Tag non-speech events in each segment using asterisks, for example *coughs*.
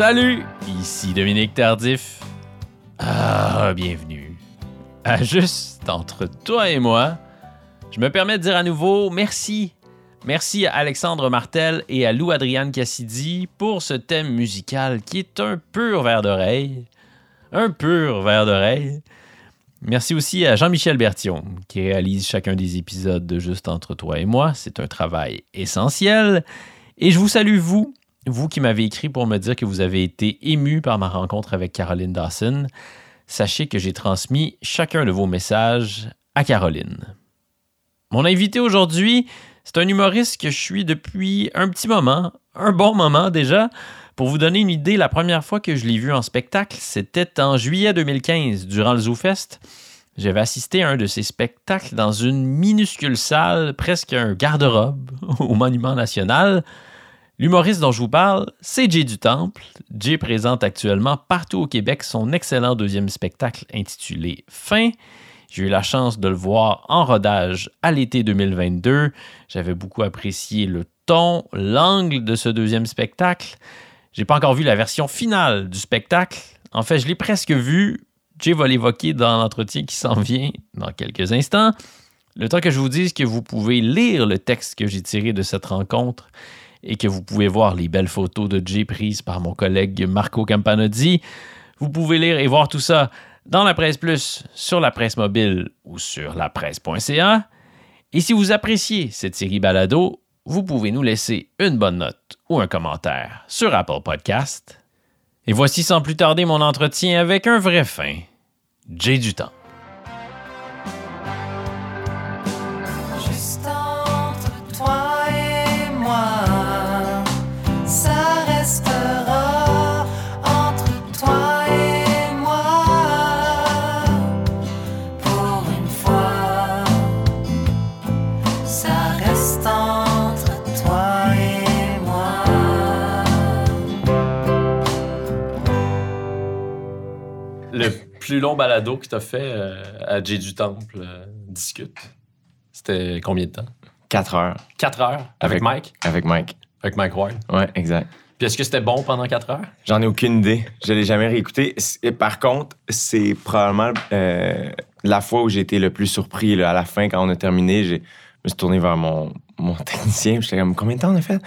Salut, ici Dominique Tardif. Ah, bienvenue. À juste entre toi et moi, je me permets de dire à nouveau merci. Merci à Alexandre Martel et à Lou Adriane Cassidy pour ce thème musical qui est un pur verre d'oreille. Un pur verre d'oreille. Merci aussi à Jean-Michel Bertion qui réalise chacun des épisodes de Juste entre toi et moi. C'est un travail essentiel. Et je vous salue, vous, vous qui m'avez écrit pour me dire que vous avez été ému par ma rencontre avec Caroline Dawson, sachez que j'ai transmis chacun de vos messages à Caroline. Mon invité aujourd'hui, c'est un humoriste que je suis depuis un petit moment, un bon moment déjà. Pour vous donner une idée, la première fois que je l'ai vu en spectacle, c'était en juillet 2015, durant le ZooFest. J'avais assisté à un de ses spectacles dans une minuscule salle, presque un garde-robe, au Monument National. L'humoriste dont je vous parle, c'est Jay du Temple. Jay présente actuellement partout au Québec son excellent deuxième spectacle intitulé Fin. J'ai eu la chance de le voir en rodage à l'été 2022. J'avais beaucoup apprécié le ton, l'angle de ce deuxième spectacle. J'ai pas encore vu la version finale du spectacle. En fait, je l'ai presque vu. Jay va l'évoquer dans l'entretien qui s'en vient dans quelques instants. Le temps que je vous dise que vous pouvez lire le texte que j'ai tiré de cette rencontre et que vous pouvez voir les belles photos de Jay prises par mon collègue Marco Campanozzi. Vous pouvez lire et voir tout ça dans la presse plus, sur la presse mobile ou sur la presse.ca. Et si vous appréciez cette série balado, vous pouvez nous laisser une bonne note ou un commentaire sur Apple Podcast. Et voici sans plus tarder mon entretien avec un vrai fin, Jay du Le plus long balado que tu as fait euh, à Jay du Temple euh, discute. C'était combien de temps? 4 heures 4 heures? Avec, Avec- Mike? avec Mike. Avec Mike Ward. Ouais, exact. Puis est-ce que c'était bon pendant 4 heures? J'en ai aucune idée. Je l'ai jamais réécouté. Et par contre, c'est probablement euh, la fois où j'ai été le plus surpris. là. à la fin, quand on a terminé, je me suis tourné vers mon, mon technicien. J'étais comme, combien de temps on a fait?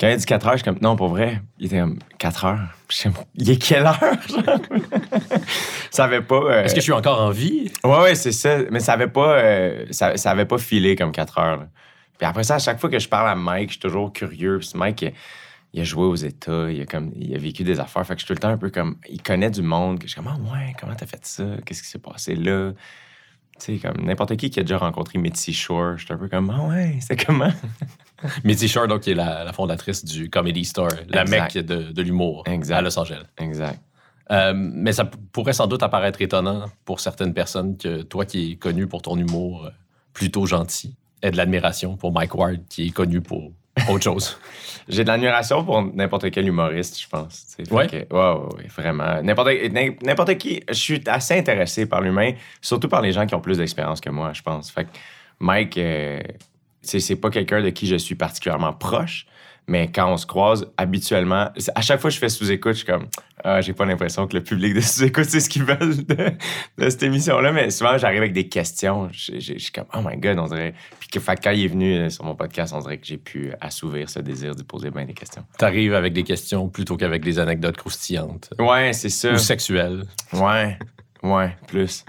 Quand il a dit 4 heures, je suis comme, non, pour vrai. Il était comme, 4 heures? Comme, il est quelle heure? *laughs* ça avait pas. euh, Est-ce que je suis encore en vie? Ouais, ouais, c'est ça. Mais ça avait pas, euh, ça, ça avait pas filé comme 4 heures. là. Puis après ça, à chaque fois que je parle à Mike, je suis toujours curieux. Puis Mike, il, il a joué aux États, il a, comme, il a vécu des affaires. Fait que je suis tout le temps un peu comme. Il connaît du monde. Que je suis comme, ah ouais, comment t'as fait ça? Qu'est-ce qui s'est passé là? Tu sais, comme n'importe qui qui a déjà rencontré Mitzi Shore, je suis un peu comme, ah ouais, c'est comment? *laughs* *laughs* Mitzi Shore, qui est la, la fondatrice du Comedy Store, la Exact. mecque de, de l'humour à Los Angeles. Exact. Euh, mais ça pourrait sans doute apparaître étonnant pour certaines personnes que toi qui es connu pour ton humour euh, plutôt gentil ait de l'admiration pour Mike Ward qui est connu pour autre chose. *laughs* J'ai de l'admiration pour n'importe quel humoriste, je pense. Fait Ouais? ouais, vraiment. N'importe, n'im- n'importe qui. Je suis assez intéressé par l'humain, surtout par les gens qui ont plus d'expérience que moi, je pense. Fait que Mike, euh, c'est, c'est pas quelqu'un de qui je suis particulièrement proche, mais quand on se croise, habituellement, à chaque fois que je fais sous-écoute, je suis comme, ah, j'ai pas l'impression que le public de sous-écoute, c'est ce qu'ils veulent de, de cette émission-là, mais souvent, j'arrive avec des questions. Je, je- je suis comme, oh my god, on dirait. Puis que, fait quand il est venu euh, sur mon podcast, on dirait que j'ai pu assouvir ce désir de poser bien des questions. T'arrives avec des questions plutôt qu'avec des anecdotes croustillantes Ouais, c'est ça. ou sexuelles. Ouais, ouais, plus.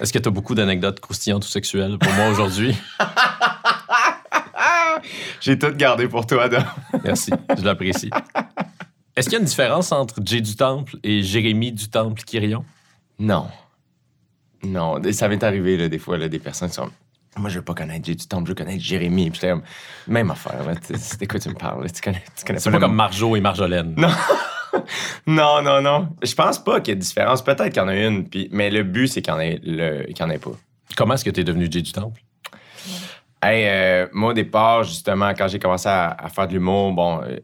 Est-ce que tu as beaucoup d'anecdotes croustillantes ou sexuelles pour moi aujourd'hui? *laughs* J'ai tout gardé pour toi, Adam. Merci, je l'apprécie. Est-ce qu'il y a une différence entre Jay du Temple et Jérémy du Temple Quirion? Non. Non, ça m'est arrivé, là, des fois, là, des personnes qui sont. Moi, je veux pas connaître Jay du Temple, je veux connaître Jérémy. Puis j'étais même affaire, C'est quoi tu me parles? Tu connais, tu connais C'est pas comme Marjo et Marjolaine. Non. *laughs* non, non, non. Je pense pas qu'il y ait de différence. Peut-être qu'il y en a une, puis... mais le but, c'est qu'il y en ait, le... qu'il y en ait pas. Comment est-ce que tu es devenu Jay du Temple? Hey, euh, moi, au départ, justement, quand j'ai commencé à, faire de l'humour, bon, euh,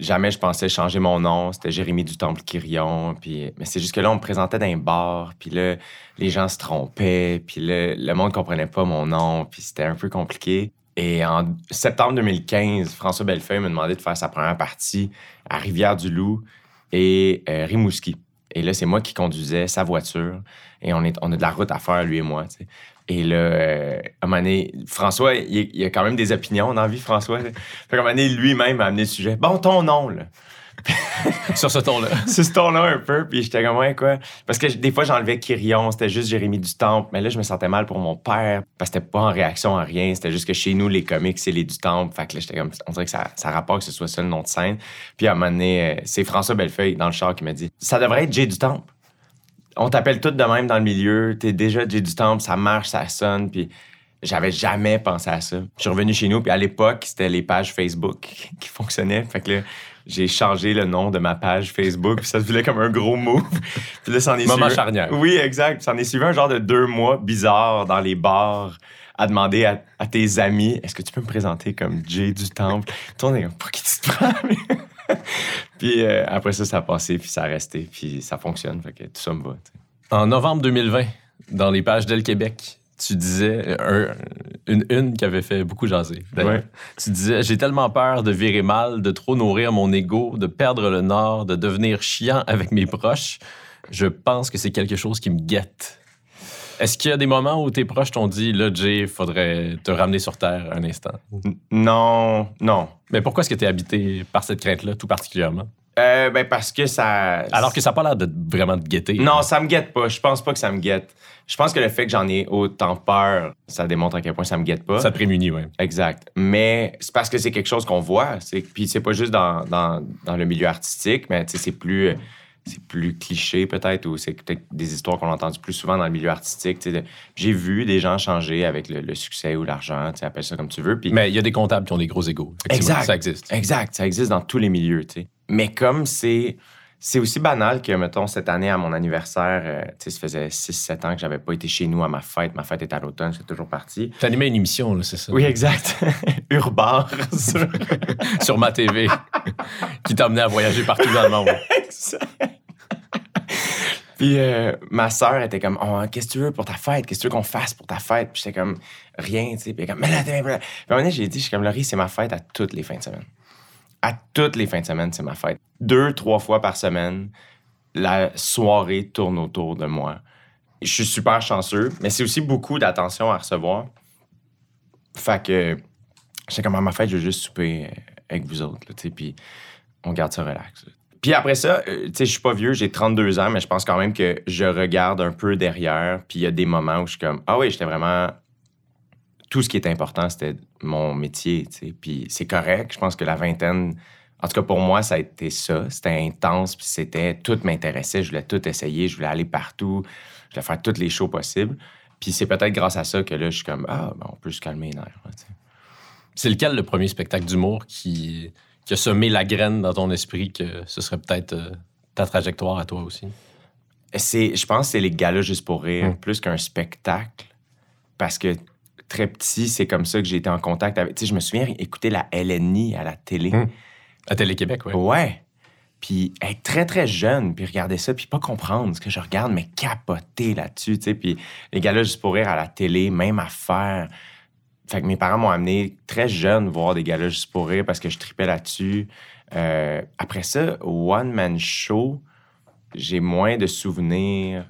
jamais je pensais changer mon nom. C'était Jérémy du Temple Quirion. Puis, mais c'est juste que là, on me présentait dans un bar, puis là, les gens se trompaient, puis là, le monde comprenait pas mon nom, puis c'était un peu compliqué. Et en septembre 2015, François Bellefeuille m'a demandé de faire sa première partie à Rivière-du-Loup. et euh, Rimouski. Et là, c'est moi qui conduisais sa voiture. Et on, est, on a de la route à faire, lui et moi. Et là, euh, à un moment donné, François, il, il a quand même des opinions dans la vie, François. Fait qu'à un moment donné, lui-même a amené le sujet. Bon, ton nom, là. *laughs* Sur ce ton-là. *laughs* C'est ce ton-là un peu. Puis j'étais comme, ouais, quoi? Parce que des fois, j'enlevais Kyrion, c'était juste Jérémy du Temple. Mais là, je me sentais mal pour mon père. Parce que c'était pas en réaction à rien. C'était juste que chez nous, les comics, c'est les du Temple. Fait que là, j'étais comme, on dirait que ça, ça rapporte que ce soit ça le nom de scène. Puis à un moment donné, euh, c'est François Bellefeuille dans le char qui m'a dit, ça devrait être Jay du Temple. On t'appelle tout de même dans le milieu. T'es déjà Jay du Temple, ça marche, ça sonne. Puis j'avais jamais pensé à ça. Je suis revenu chez nous, puis à l'époque, c'était les pages Facebook *laughs* qui fonctionnaient. Fait que là, j'ai changé le nom de ma page Facebook, puis ça se voulait comme un gros move. *laughs* Puis là, ça en est Moment suivi- charnière. Oui, exact. Ça en est suivi un genre de deux mois bizarre dans les bars à demander à, à tes amis est-ce que tu peux me présenter comme Jay du Temple Toi, on est comme, pour qui tu te prends *laughs* Puis euh, après ça, ça a passé, puis ça a resté, puis ça fonctionne. Fait que tout ça me va. En novembre 2020, dans les pages d'El Québec, tu disais un- une une qui avait fait beaucoup jaser. Ouais. Tu disais J'ai tellement peur de virer mal, de trop nourrir mon ego, de perdre le nord, de devenir chiant avec mes proches. Je pense que c'est quelque chose qui me guette. Est-ce qu'il y a des moments où tes proches t'ont dit Là, Jay, faudrait te ramener sur Terre un instant Non, non. Mais pourquoi est-ce que tu es habité par cette crainte-là, tout particulièrement? Euh, ben parce que ça. Alors que ça n'a pas l'air de vraiment te guetter. Non, ça me guette pas. Je pense pas que ça me guette. Je pense que le fait que j'en ai autant peur, ça démontre à quel point ça me guette pas. Ça te prémunit, oui. Exact. Mais c'est parce que c'est quelque chose qu'on voit. Puis c'est pas juste dans, dans, dans le milieu artistique, mais c'est plus, c'est plus cliché peut-être, ou c'est peut-être des histoires qu'on a entendues plus souvent dans le milieu artistique. J'ai vu des gens changer avec le, le succès ou l'argent, appelle ça comme tu veux. Mais il y a des comptables qui ont des gros égaux. Exact. Ça existe. Exact, ça existe dans tous les milieux, tu sais. Mais comme c'est c'est aussi banal que, mettons, cette année, à mon anniversaire, euh, tu sais, ça faisait 6-7 ans que j'avais pas été chez nous à ma fête. Ma fête est à l'automne, je suis toujours parti. Tu animais une émission, là, c'est ça? Oui, exact. *laughs* Urbar. sur- *laughs* Sur ma TV, qui t'a amené à voyager partout dans le monde. Exact. Puis euh, ma sœur était comme, Oh, qu'est-ce que tu veux pour ta fête? Qu'est-ce que tu veux qu'on fasse pour ta fête? Puis j'étais comme, rien, tu sais. Puis elle comme, mais là, Puis à un moment donné, j'ai dit, je suis comme, Laurie, c'est ma fête à toutes les fins de semaine. À toutes les fins de semaine, c'est ma fête. Deux, trois fois par semaine, la soirée tourne autour de moi. Je suis super chanceux, mais c'est aussi beaucoup d'attention à recevoir. Fait que j'étais comme à ma fête, je veux juste souper euh, avec vous autres, tu sais, puis on garde ça relax. Puis après ça, euh, tu sais, je suis pas vieux, j'ai 32 ans, mais je pense quand même que je regarde un peu derrière, puis il y a des moments où je suis comme, ah oui, j'étais vraiment... Tout ce qui est important, c'était mon métier, puis c'est correct. Je pense que la vingtaine, en tout cas pour moi, ça a été ça. C'était intense, puis c'était... Tout m'intéressait, je voulais tout essayer, je voulais aller partout, je voulais faire toutes les shows possibles. Puis c'est peut-être grâce à ça que là, je suis comme, ah, ben, on peut se calmer les nerfs. C'est lequel le premier spectacle d'humour qui, qui a semé la graine dans ton esprit que ce serait peut-être euh, ta trajectoire à toi aussi? C'est, je pense que c'est les galas juste pour rire, Mm. plus qu'un spectacle. Parce que très petit, c'est comme ça que j'ai été en contact avec. Tu sais, je me souviens écouter la LNI à la télé. Mm. À Télé-Québec, oui. Ouais. Puis être très, très jeune, puis regarder ça, puis pas comprendre ce que je regarde, mais capoter là-dessus, tu sais. Puis les galas juste pour rire à la télé, même affaire. Fait que mes parents m'ont amené très jeune voir des galas juste pour rire parce que je tripais là-dessus. Euh, après ça, One Man Show, j'ai moins de souvenirs.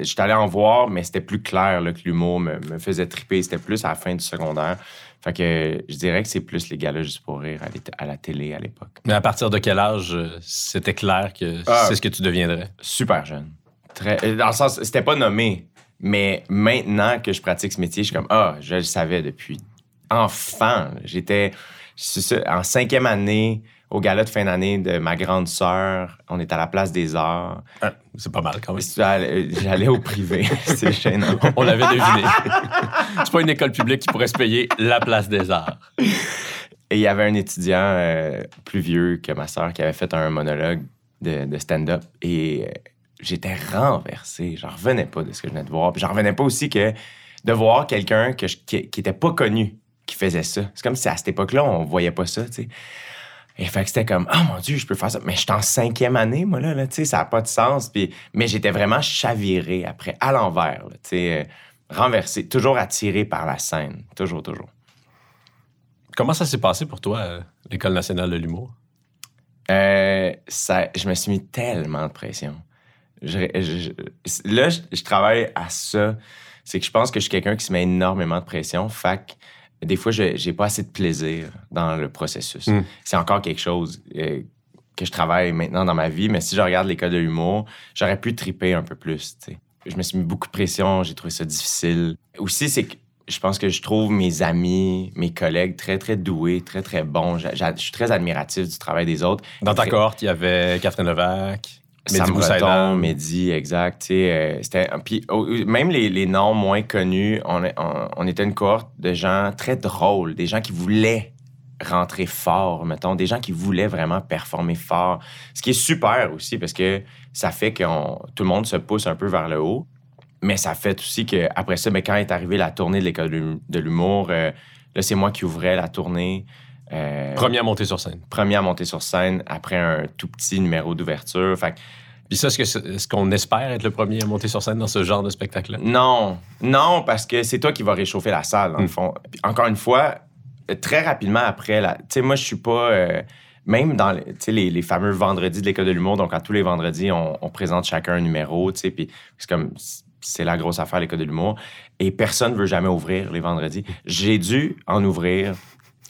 J'étais allé en voir, mais c'était plus clair là, que l'humour me, me faisait triper. C'était plus à la fin du secondaire. Fait que je dirais que c'est plus les galas juste pour rire à, la télé à l'époque. Mais à partir de quel âge euh, c'était clair que Ah. c'est ce que tu deviendrais? Super jeune. Très, euh, dans le sens, c'était pas nommé. Mais maintenant que je pratique ce métier, je suis comme, ah, je le savais depuis enfant. J'étais en cinquième année, au gala de fin d'année de ma grande sœur. On est à la place des arts. Ah, c'est pas mal quand même. J'allais j'allais au privé. *laughs* C'est *laughs* gênant. On l'avait deviné. c'est pas une école publique qui pourrait se payer la place des arts. Et il y avait un étudiant euh, plus vieux que ma sœur qui avait fait un monologue de, de stand-up et euh, j'étais renversé. J'en revenais pas de ce que je venais de voir. Puis j'en revenais pas aussi que de voir quelqu'un que je- qui, qui était pas connu qui faisait ça. C'est comme si à cette époque-là, on voyait pas ça, tu sais. Et fait que c'était comme, oh mon Dieu, je peux faire ça. Mais j'étais en cinquième année, moi, là, là tu sais, ça n'a pas de sens. Puis, mais j'étais vraiment chaviré après, à l'envers, tu sais, euh, renversé, toujours attiré par la scène. Toujours, toujours. Comment ça s'est passé pour toi, euh, l'École nationale de l'humour? Euh, ça, je me suis mis tellement de pression. Je- je- je- là, je, je travaille à ça. C'est que je pense que je suis quelqu'un qui se met énormément de pression. Fait que des fois, je j'ai pas assez de plaisir dans le processus. Mm. C'est encore quelque chose euh, que je travaille maintenant dans ma vie. Mais si je regarde l'école de l'humour, j'aurais pu triper un peu plus. Je me suis mis beaucoup de pression. J'ai trouvé ça difficile. Aussi, c'est que je pense que je trouve mes amis, mes collègues très, très doués, très, très bons. Je suis très admiratif du travail des autres. Dans ta Très- cohorte, il y avait Catherine Levac, Sam. Breton, Mehdi, exact. euh, c'était, puis, oh, même les, les noms moins connus, on, on, on était une cohorte de gens très drôles, des gens qui voulaient rentrer fort, mettons, des gens qui voulaient vraiment performer fort. Ce qui est super aussi parce que ça fait que tout le monde se pousse un peu vers le haut. Mais ça fait aussi qu'après ça, ben, quand est arrivée la tournée de l'école de- de l'humour, euh, là, c'est moi qui ouvrais la tournée. Euh, Premier à monter sur scène. premier à monter sur scène après un tout petit numéro d'ouverture. Fait Puis ça, est-ce qu'on espère être le premier à monter sur scène dans ce genre de spectacle-là? Non, non, parce que c'est toi qui vas réchauffer la salle, dans le Mm. fond. Puis encore une fois, très rapidement après, tu sais, moi, je suis pas. euh, même dans les, les fameux vendredis de l'École de l'humour, donc à tous les vendredis, on, on présente chacun un numéro, tu sais, puis c'est comme. C'est la grosse affaire, l'École de l'humour. Et personne ne veut jamais ouvrir les vendredis. J'ai dû en ouvrir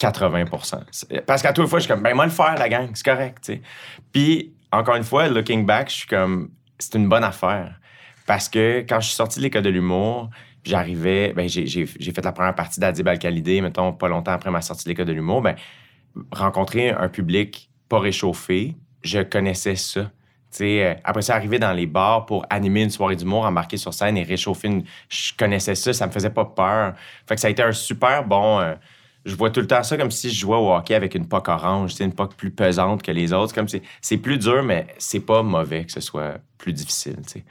80 C'est- Parce qu'à toute fois, je suis comme, ben, moi, le faire, la gang, c'est correct, tu sais. Puis, encore une fois, looking back, je suis comme, c'est une bonne affaire. Parce que quand je suis sorti de l'école de l'humour, j'arrivais, ben, j'ai, fait la première partie d'Adib Al-Khalidé, mettons, pas longtemps après ma sortie de l'école de l'humour, ben, rencontrer un public pas réchauffé, je connaissais ça. Tu sais, euh, après ça, arriver dans les bars pour animer une soirée d'humour, embarquer sur scène et réchauffer une... Je connaissais ça, ça me faisait pas peur. Fait que ça a été un super bon... euh, je vois tout le temps ça comme si je jouais au hockey avec une poque orange, c'est une poque plus pesante que les autres. C'est Comme c'est, plus dur, mais c'est pas mauvais que ce soit plus difficile. tu sais.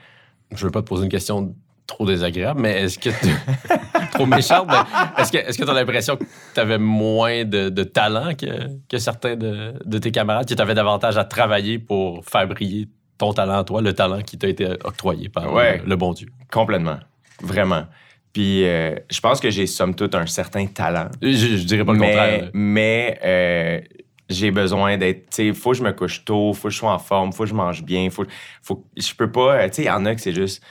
Je veux pas te poser une question trop désagréable, mais est-ce que tu- *laughs* trop méchante, mais est-ce que est-ce que tu as l'impression que tu avais moins de, de talent que, que certains de, de tes camarades, que tu avais davantage à travailler pour faire briller ton talent toi, le talent qui t'a été octroyé par Ouais. le, le bon Dieu? Complètement. Vraiment. Puis euh, je pense que j'ai somme toute un certain talent. Je, je dirais pas le mais contraire. là. mais euh, j'ai besoin d'être. Tu sais, faut que je me couche tôt, faut que je sois en forme, faut que je mange bien. Faut, faut, je peux pas. euh, Tu sais, il y en a que c'est juste.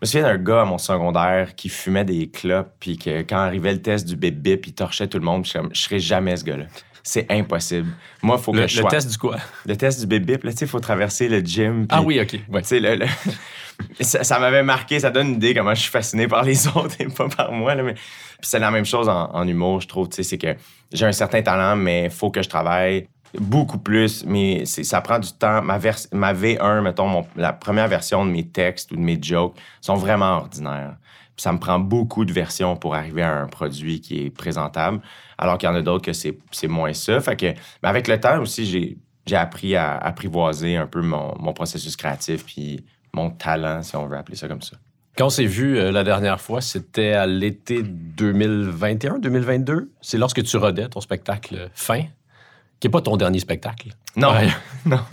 Je me souviens d'un gars à mon secondaire qui fumait des clopes, puis que quand arrivait le test du bip-bip, il torchait tout le monde. Je suis comme, je serais jamais ce gars-là. C'est impossible. Moi, il faut que Le, je le sois. test du quoi? Le test du bip-bip, là, tu sais, il faut traverser le gym. Ah oui, OK. Ouais. tu sais, le- le- *laughs* *laughs* ça, m'avait marqué, ça donne une idée comment je suis fasciné par les *laughs* autres et pas par moi. Là, mais... Puis c'est la même chose en, humour, je trouve. C'est que j'ai un certain talent, mais il faut que je travaille beaucoup plus. Mais ça prend du temps. Ma, vers- ma V1, mettons, la première version de mes textes ou de mes jokes sont vraiment ordinaires. Puis ça me prend beaucoup de versions pour arriver à un produit qui est présentable, alors qu'il y en a d'autres que c'est moins ça. Fait que, mais avec le temps aussi, j'ai appris à apprivoiser un peu mon, mon processus créatif puis mon talent, si on veut appeler ça comme ça. Quand on s'est vu euh, la dernière fois, c'était à l'été 2021-2022. C'est lorsque tu rodais ton spectacle Fin, qui n'est pas ton dernier spectacle. Non, *laughs* non. *laughs*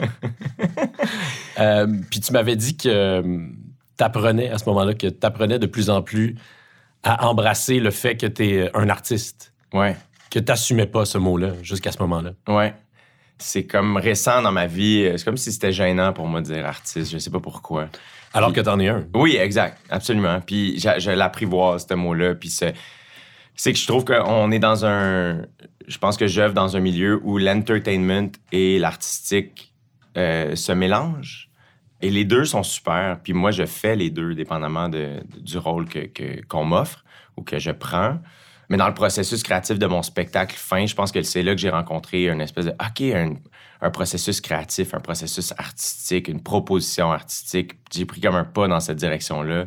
Euh, puis tu m'avais dit que tu apprenais à ce moment-là, que tu apprenais de plus en plus à embrasser le fait que tu es un artiste, Ouais, que tu n'assumais pas ce mot-là jusqu'à ce moment-là. ouais. C'est comme récent dans ma vie. C'est comme si c'était gênant pour moi de dire artiste. Je sais pas pourquoi. Alors Puis- que tu en es un. Oui, exact, absolument. Puis je, je l'apprivoise, ce mot-là. Puis c'est, c'est que je trouve qu'on est dans un. Je pense que j'œuvre dans un milieu où l'entertainment et l'artistique euh, se mélangent. Et les deux sont super. Puis moi, je fais les deux, dépendamment de- du rôle que, que- qu'on m'offre ou que je prends. Mais dans le processus créatif de mon spectacle fin, je pense que c'est là que j'ai rencontré une espèce de OK, un, processus créatif, un processus artistique, une proposition artistique. J'ai pris comme un pas dans cette direction-là,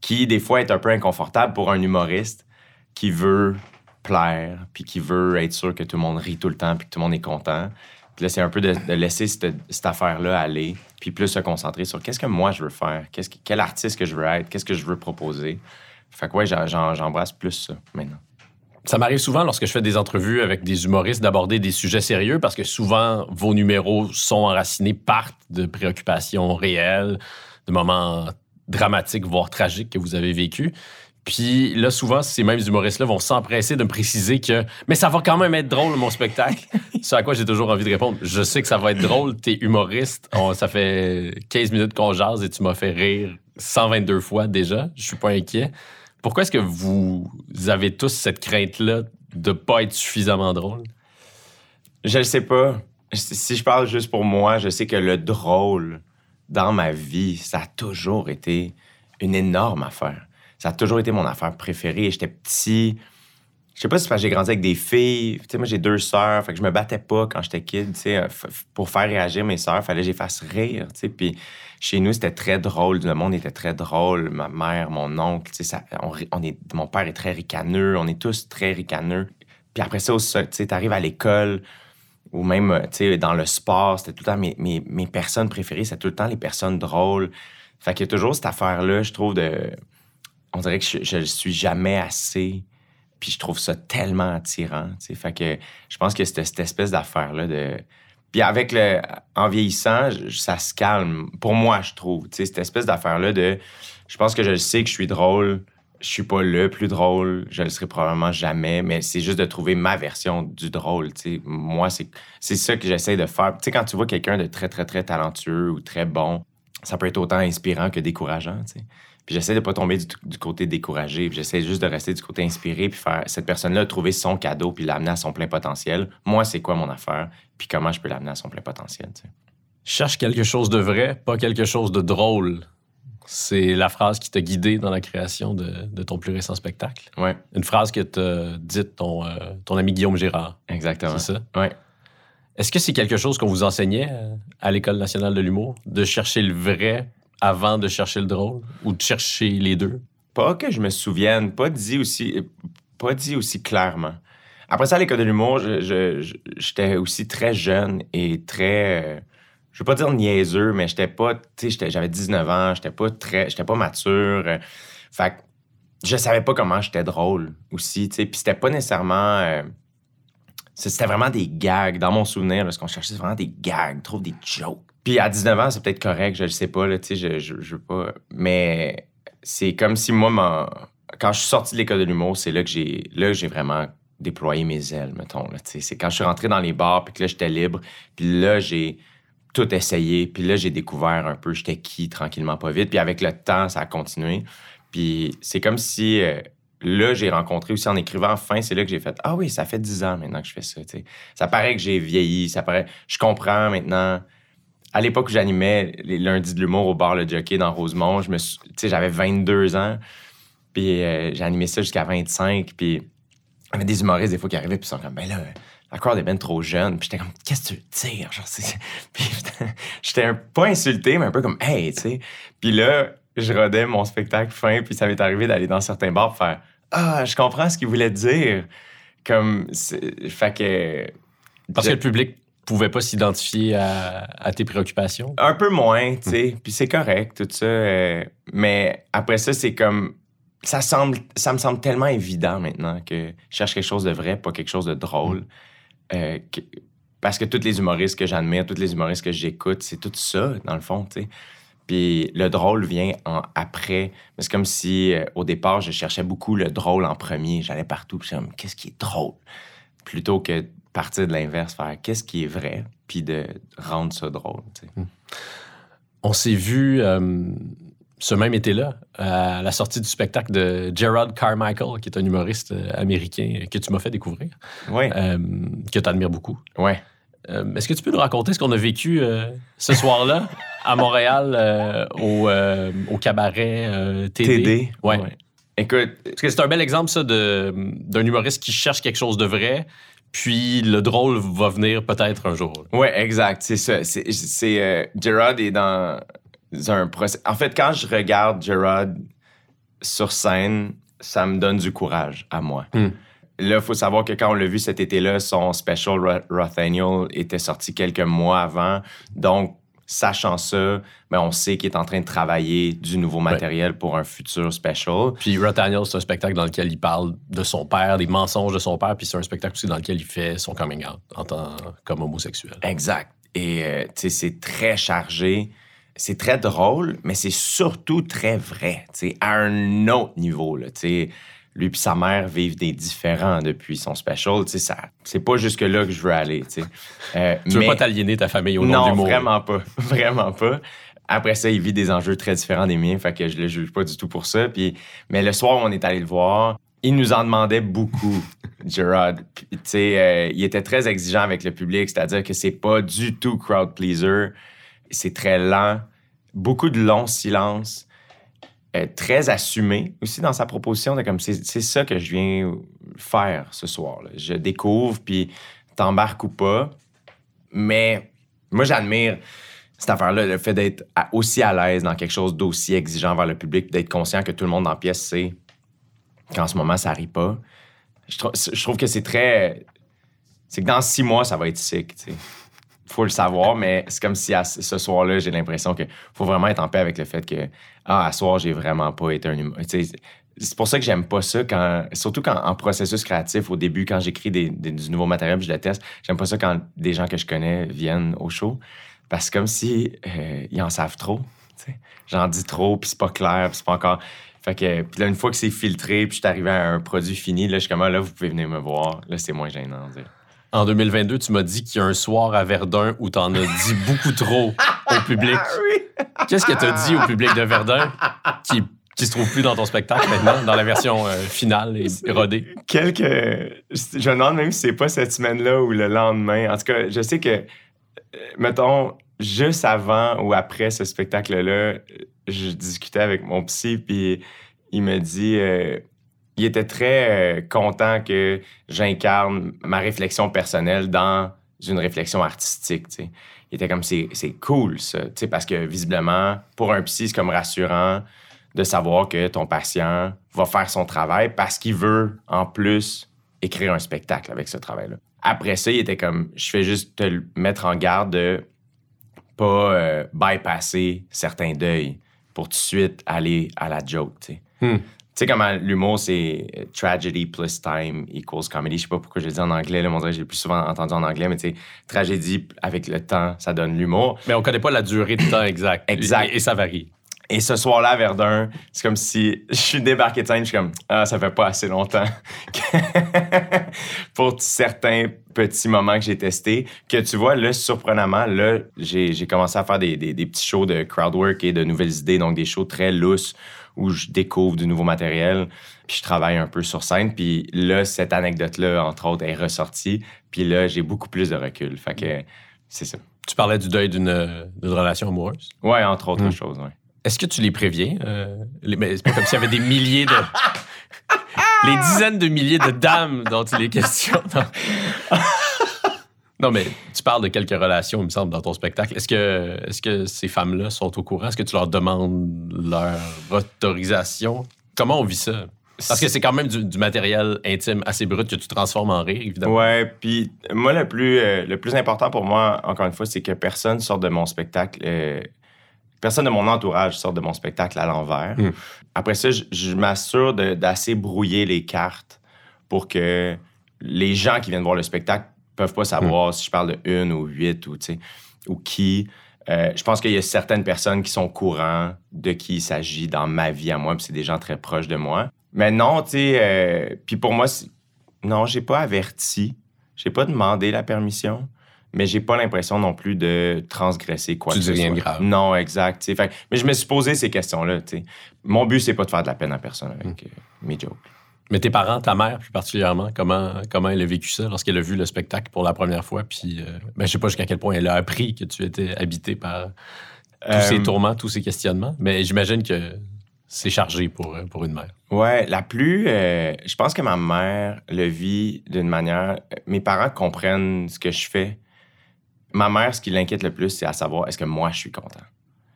qui des fois est un peu inconfortable pour un humoriste qui veut plaire, puis qui veut être sûr que tout le monde rit tout le temps, puis que tout le monde est content. Puis là, c'est un peu de, laisser cette, affaire-là aller, puis plus se concentrer sur qu'est-ce que moi je veux faire, quel artiste que je veux être, qu'est-ce que je veux proposer. Fait que ouais, j'embrasse plus ça maintenant. Ça m'arrive souvent lorsque je fais des entrevues avec des humoristes d'aborder des sujets sérieux parce que souvent vos numéros sont enracinés, partent de préoccupations réelles, de moments dramatiques, voire tragiques que vous avez vécus. Puis là, souvent, ces mêmes humoristes-là vont s'empresser de me préciser que Mais ça va quand même être drôle, mon spectacle. *laughs* Ce à quoi j'ai toujours envie de répondre Je sais que ça va être drôle, t'es humoriste. On- ça fait 15 minutes qu'on jase et tu m'as fait rire 122 fois déjà. Je suis pas inquiet. Pourquoi est-ce que vous avez tous cette crainte-là de pas être suffisamment drôle? Je ne sais pas. Si je parle juste pour moi, je sais que le drôle dans ma vie, ça a toujours été une énorme affaire. Ça a toujours été mon affaire préférée. J'étais petit. Je sais pas si j'ai grandi avec des filles. Tu sais, moi, j'ai deux sœurs. Fait que je me battais pas quand j'étais kid. Tu sais, pour faire réagir mes sœurs, fallait que je les fasse rire. Tu sais, puis chez nous, c'était très drôle. Le monde était très drôle. Ma mère, mon oncle, ça- on, on est, mon père est très ricaneux. On est tous très ricaneux. Puis après ça, tu sais, t'arrives à l'école ou même, euh, dans le sport, c'était tout le temps mes, mes, personnes préférées, c'était tout le temps les personnes drôles. Fait qu'il y a toujours cette affaire-là, je trouve, de... On dirait que je, le suis jamais assez, puis je trouve ça tellement attirant. Fait que je pense que c'était cette espèce d'affaire-là de... Puis avec le... En vieillissant, ça se calme. Pour moi, je trouve, tu sais, cette espèce d'affaire-là de... Je pense que je sais que je suis drôle, je suis pas le plus drôle, je le serai probablement jamais, mais c'est juste de trouver ma version du drôle. tu sais. Moi, c'est c'est ça que j'essaie de faire. Tu sais, quand tu vois quelqu'un de très, très, très talentueux ou très bon, ça peut être autant inspirant que décourageant. tu sais. Puis j'essaie de pas tomber du, du côté découragé, puis j'essaie juste de rester du côté inspiré, puis faire cette personne-là trouver son cadeau, puis l'amener à son plein potentiel. Moi, c'est quoi mon affaire, puis comment je peux l'amener à son plein potentiel. tu sais? Cherche quelque chose de vrai, pas quelque chose de drôle. C'est la phrase qui t'a guidé dans la création de, de ton plus récent spectacle. Ouais, Une phrase que t'a dite ton, euh, ton ami Guillaume Girard. exactement. C'est ça? Ouais. Est-ce que c'est quelque chose qu'on vous enseignait euh, à l'École nationale de l'humour? De chercher le vrai avant de chercher le drôle? Ou de chercher les deux? Pas que je me souvienne, pas dit aussi, pas dit aussi clairement. Après ça, à l'école de l'humour, j'étais aussi très jeune et très, euh, je veux pas dire niaiseux, mais j'étais pas, tu sais, j'avais 19 ans, j'étais pas très, j'étais pas mature. euh, fait je savais pas comment j'étais drôle aussi, tu sais. Puis c'était pas nécessairement, euh, c'était vraiment des gags. Dans mon souvenir, là, ce qu'on cherchait, c'est vraiment des gags, trouve des jokes. Puis à 19 ans, c'est peut-être correct, je le sais pas, là, tu sais, je, je, je veux pas. Mais c'est comme si moi, quand je suis sorti de l'école de l'humour, c'est là que j'ai là j'ai vraiment déployé mes ailes, mettons. C'est quand je suis rentré dans les bars, puis que là, j'étais libre, puis là, j'ai tout essayé, puis là, j'ai découvert un peu j'étais qui, tranquillement, pas vite. Puis avec le temps, ça a continué. Puis c'est comme si... euh, là, j'ai rencontré aussi en écrivant fin, c'est là que j'ai fait Ah oui, ça fait 10 ans maintenant que je fais ça. tu sais. Ça paraît que j'ai vieilli, ça paraît. Je comprends maintenant. À l'époque où j'animais les lundis de l'humour au bar Le Jockey dans Rosemont, je me j'avais 22 ans. Puis euh, animé ça jusqu'à 25. Puis il y avait des humoristes des fois qui arrivaient puis ils sont comme ben là la crowd est ben trop jeune. Puis j'étais comme qu'est-ce que tu dire Genre, *laughs* Puis j'étais pas insulté mais un peu comme hey tu sais. Puis là je rodais mon spectacle fin puis ça m'est arrivé d'aller dans certains bars pour faire ah je comprends ce qu'il voulait dire comme fait que Parce que le public pouvait pas s'identifier à, à tes préoccupations? un peu moins, tu sais. Puis c'est correct, tout ça. euh, mais après ça, c'est comme. Ça, semble, ça me semble tellement évident maintenant que je cherche quelque chose de vrai, pas quelque chose de drôle. Euh, que- parce que tous les humoristes que j'admire, tous les humoristes que j'écoute, c'est tout ça, dans le fond, tu sais. Puis le drôle vient en après. Mais c'est comme si, euh, au départ, je cherchais beaucoup le drôle en premier. J'allais partout, puis j'étais comme, qu'est-ce qui est drôle? Plutôt que partir de l'inverse, faire qu'est-ce qui est vrai, puis de rendre ça drôle, sais. On s'est vu euh, ce même été-là à la sortie du spectacle de Gerard Carmichael, qui est un humoriste euh, américain que tu m'as fait découvrir, Ouais, euh, que tu admires beaucoup. ouais. Euh, Est-ce que tu peux nous raconter ce qu'on a vécu euh, ce soir-là à Montréal euh, au, euh, au cabaret euh, TD? TD. Ouais. Écoute, Parce que c'est un bel exemple, ça, d'un humoriste qui cherche quelque chose de vrai, puis le drôle va venir peut-être un jour. ouais, exact, c'est ça. C'est, c'est, euh, Gerard est dans un procès. En fait, quand je regarde Gerard sur scène, ça me donne du courage à moi. Hmm. Là, il faut savoir que quand on l'a vu cet été-là, son special Ro- Rothaniel était sorti quelques mois avant. Donc, sachant ça, ben, on sait qu'il est en train de travailler du nouveau matériel pour un futur special. Puis Rothaniel, c'est un spectacle dans lequel il parle de son père, des mensonges de son père, puis c'est un spectacle aussi dans lequel il fait son coming out en tant comme homosexuel. Exact. Et euh, tu sais, c'est très chargé. c'est très drôle, mais c'est surtout très vrai, tu sais, à un autre niveau, là, tu sais. Lui et sa mère vivent des différents depuis son special, tu sais, ça, c'est pas jusque là que je veux aller, tu sais. Euh, Tu veux pas t'aliéner ta famille au nom non, de l'humour. vraiment pas. *laughs* Vraiment pas. Après ça, il vit des enjeux très différents des miens, fait que je le juge pas du tout pour ça. Puis, mais le soir où on est allé le voir, il nous en demandait beaucoup, *laughs* Gerard. Puis, Tu sais, euh, il était très exigeant avec le public, c'est-à-dire que c'est pas du tout crowd pleaser. C'est très lent, beaucoup de longs silences, euh, très assumé aussi dans sa proposition. De comme c'est ça que je viens faire ce soir. Je découvre, puis t'embarques ou pas. Mais moi, j'admire cette affaire-là, le fait d'être aussi à l'aise dans quelque chose d'aussi exigeant vers le public, d'être conscient que tout le monde la pièce sait qu'en ce moment, ça rit pas. Je, je trouve que c'est très. C'est que dans six mois, ça va être sick, tu sais. Faut le savoir, mais c'est comme si à ce soir-là, j'ai l'impression que faut vraiment être en paix avec le fait que, ah, à ce soir, j'ai vraiment pas été un humain. C'est pour ça que j'aime pas ça surtout quand en processus créatif, au début, quand j'écris du nouveau matériel, je le teste, j'aime pas ça quand des gens que je connais viennent au show. Parce que comme si euh, ils en savent trop. J'en dis trop, puis c'est pas clair, puis c'est pas encore. Fait que, puis là, une fois que c'est filtré, puis je suis arrivé à un produit fini, là, je suis comme, ah, là, vous pouvez venir me voir. Là, c'est moins gênant. sais. En 2022, tu m'as dit qu'il y a un soir à Verdun où t'en as dit beaucoup trop au public. Qu'est-ce que t'as dit au public de Verdun qui, qui se trouve plus dans ton spectacle maintenant, dans la version euh, finale et, rodée? Quelques. Je me demande même si c'est pas cette semaine-là ou le lendemain. En tout cas, je sais que, euh, mettons, juste avant ou après ce spectacle-là, je discutais avec mon psy, puis il me dit. euh, il était très euh, content que j'incarne ma réflexion personnelle dans une réflexion artistique. Il était comme, c'est cool, ça. Parce que visiblement, pour un psy, c'est comme rassurant de savoir que ton patient va faire son travail parce qu'il veut, en plus, écrire un spectacle avec ce travail-là. Après ça, il était comme, je fais juste te mettre en garde de pas euh, bypasser certains deuils pour tout de suite aller à la joke. Hmm. Tu sais comment l'humour, c'est euh, tragedy plus time equals comedy. Je sais pas pourquoi je le dis en anglais, là, mais on dirait que j'ai plus souvent entendu en anglais, mais tu sais, tragédie avec le temps, ça donne l'humour. Mais on connaît pas la durée de temps exacte. *clears throat* Exact. Et, et ça varie. Et ce soir-là, à Verdun, c'est comme si *laughs* je suis débarqué de scène, je suis comme, ah, ça fait pas assez longtemps *laughs* *laughs* pour certains petits moments que j'ai testés. Que tu vois, là, surprenamment, là, j'ai j'ai commencé à faire des, des- des petits shows de crowdwork et de nouvelles idées, donc des shows très lousses où je découvre du nouveau matériel, puis je travaille un peu sur scène. Puis là, cette anecdote-là, entre autres, est ressortie. Puis là, j'ai beaucoup plus de recul. Fait que c'est ça. Tu parlais du deuil d'une euh, relation amoureuse. Ouais, entre autres Hmm. choses, ouais. Est-ce que tu les préviens? euh, les- mais c'est pas comme s'il y avait des milliers de. *laughs* les dizaines de milliers de dames dont il est question. *laughs* non, mais tu parles de quelques relations, il me semble, dans ton spectacle. Est-ce que, est que ces femmes-là sont au courant? Est-ce que tu leur demandes leur autorisation? Comment on vit ça? Parce que c'est quand même du, du matériel intime assez brut que tu transformes en rire, évidemment. Ouais, puis moi, le plus, euh, le plus important pour moi, encore une fois, c'est que personne sorte de mon spectacle, euh, personne de mon entourage sort de mon spectacle à l'envers. Hmm. Après ça, je, je m'assure d'assez brouiller les cartes pour que les gens qui viennent voir le spectacle peuvent pas savoir si je parle de une ou huit ou, tu ou qui. Euh, je pense qu'il y a certaines personnes qui sont au courant de qui il s'agit dans ma vie à moi, puis c'est des gens très proches de moi. Mais non, tu sais, euh, puis pour moi, non, j'ai pas averti. J'ai pas demandé la permission, mais j'ai pas l'impression non plus de transgresser quoi Tu que dis ce rien de soit. grave. Non, exact. tu. Fait- mais je me suis posé ces questions-là. tu sais. Mon but, c'est pas de faire de la peine à personne avec Hmm. euh, mes jokes. Mais tes parents, ta mère plus particulièrement, comment, comment elle a vécu ça lorsqu'elle a vu le spectacle pour la première fois? Puis, euh, ben, je sais pas jusqu'à quel point elle a appris que tu étais habité par tous ces Euh, tourments, tous ces questionnements. Mais j'imagine que c'est chargé pour, euh, pour une mère. Ouais, la plus. euh, je pense que ma mère le vit d'une manière. Mes parents comprennent ce que je fais. Ma mère, ce qui l'inquiète le plus, c'est à savoir est-ce que moi, je suis content?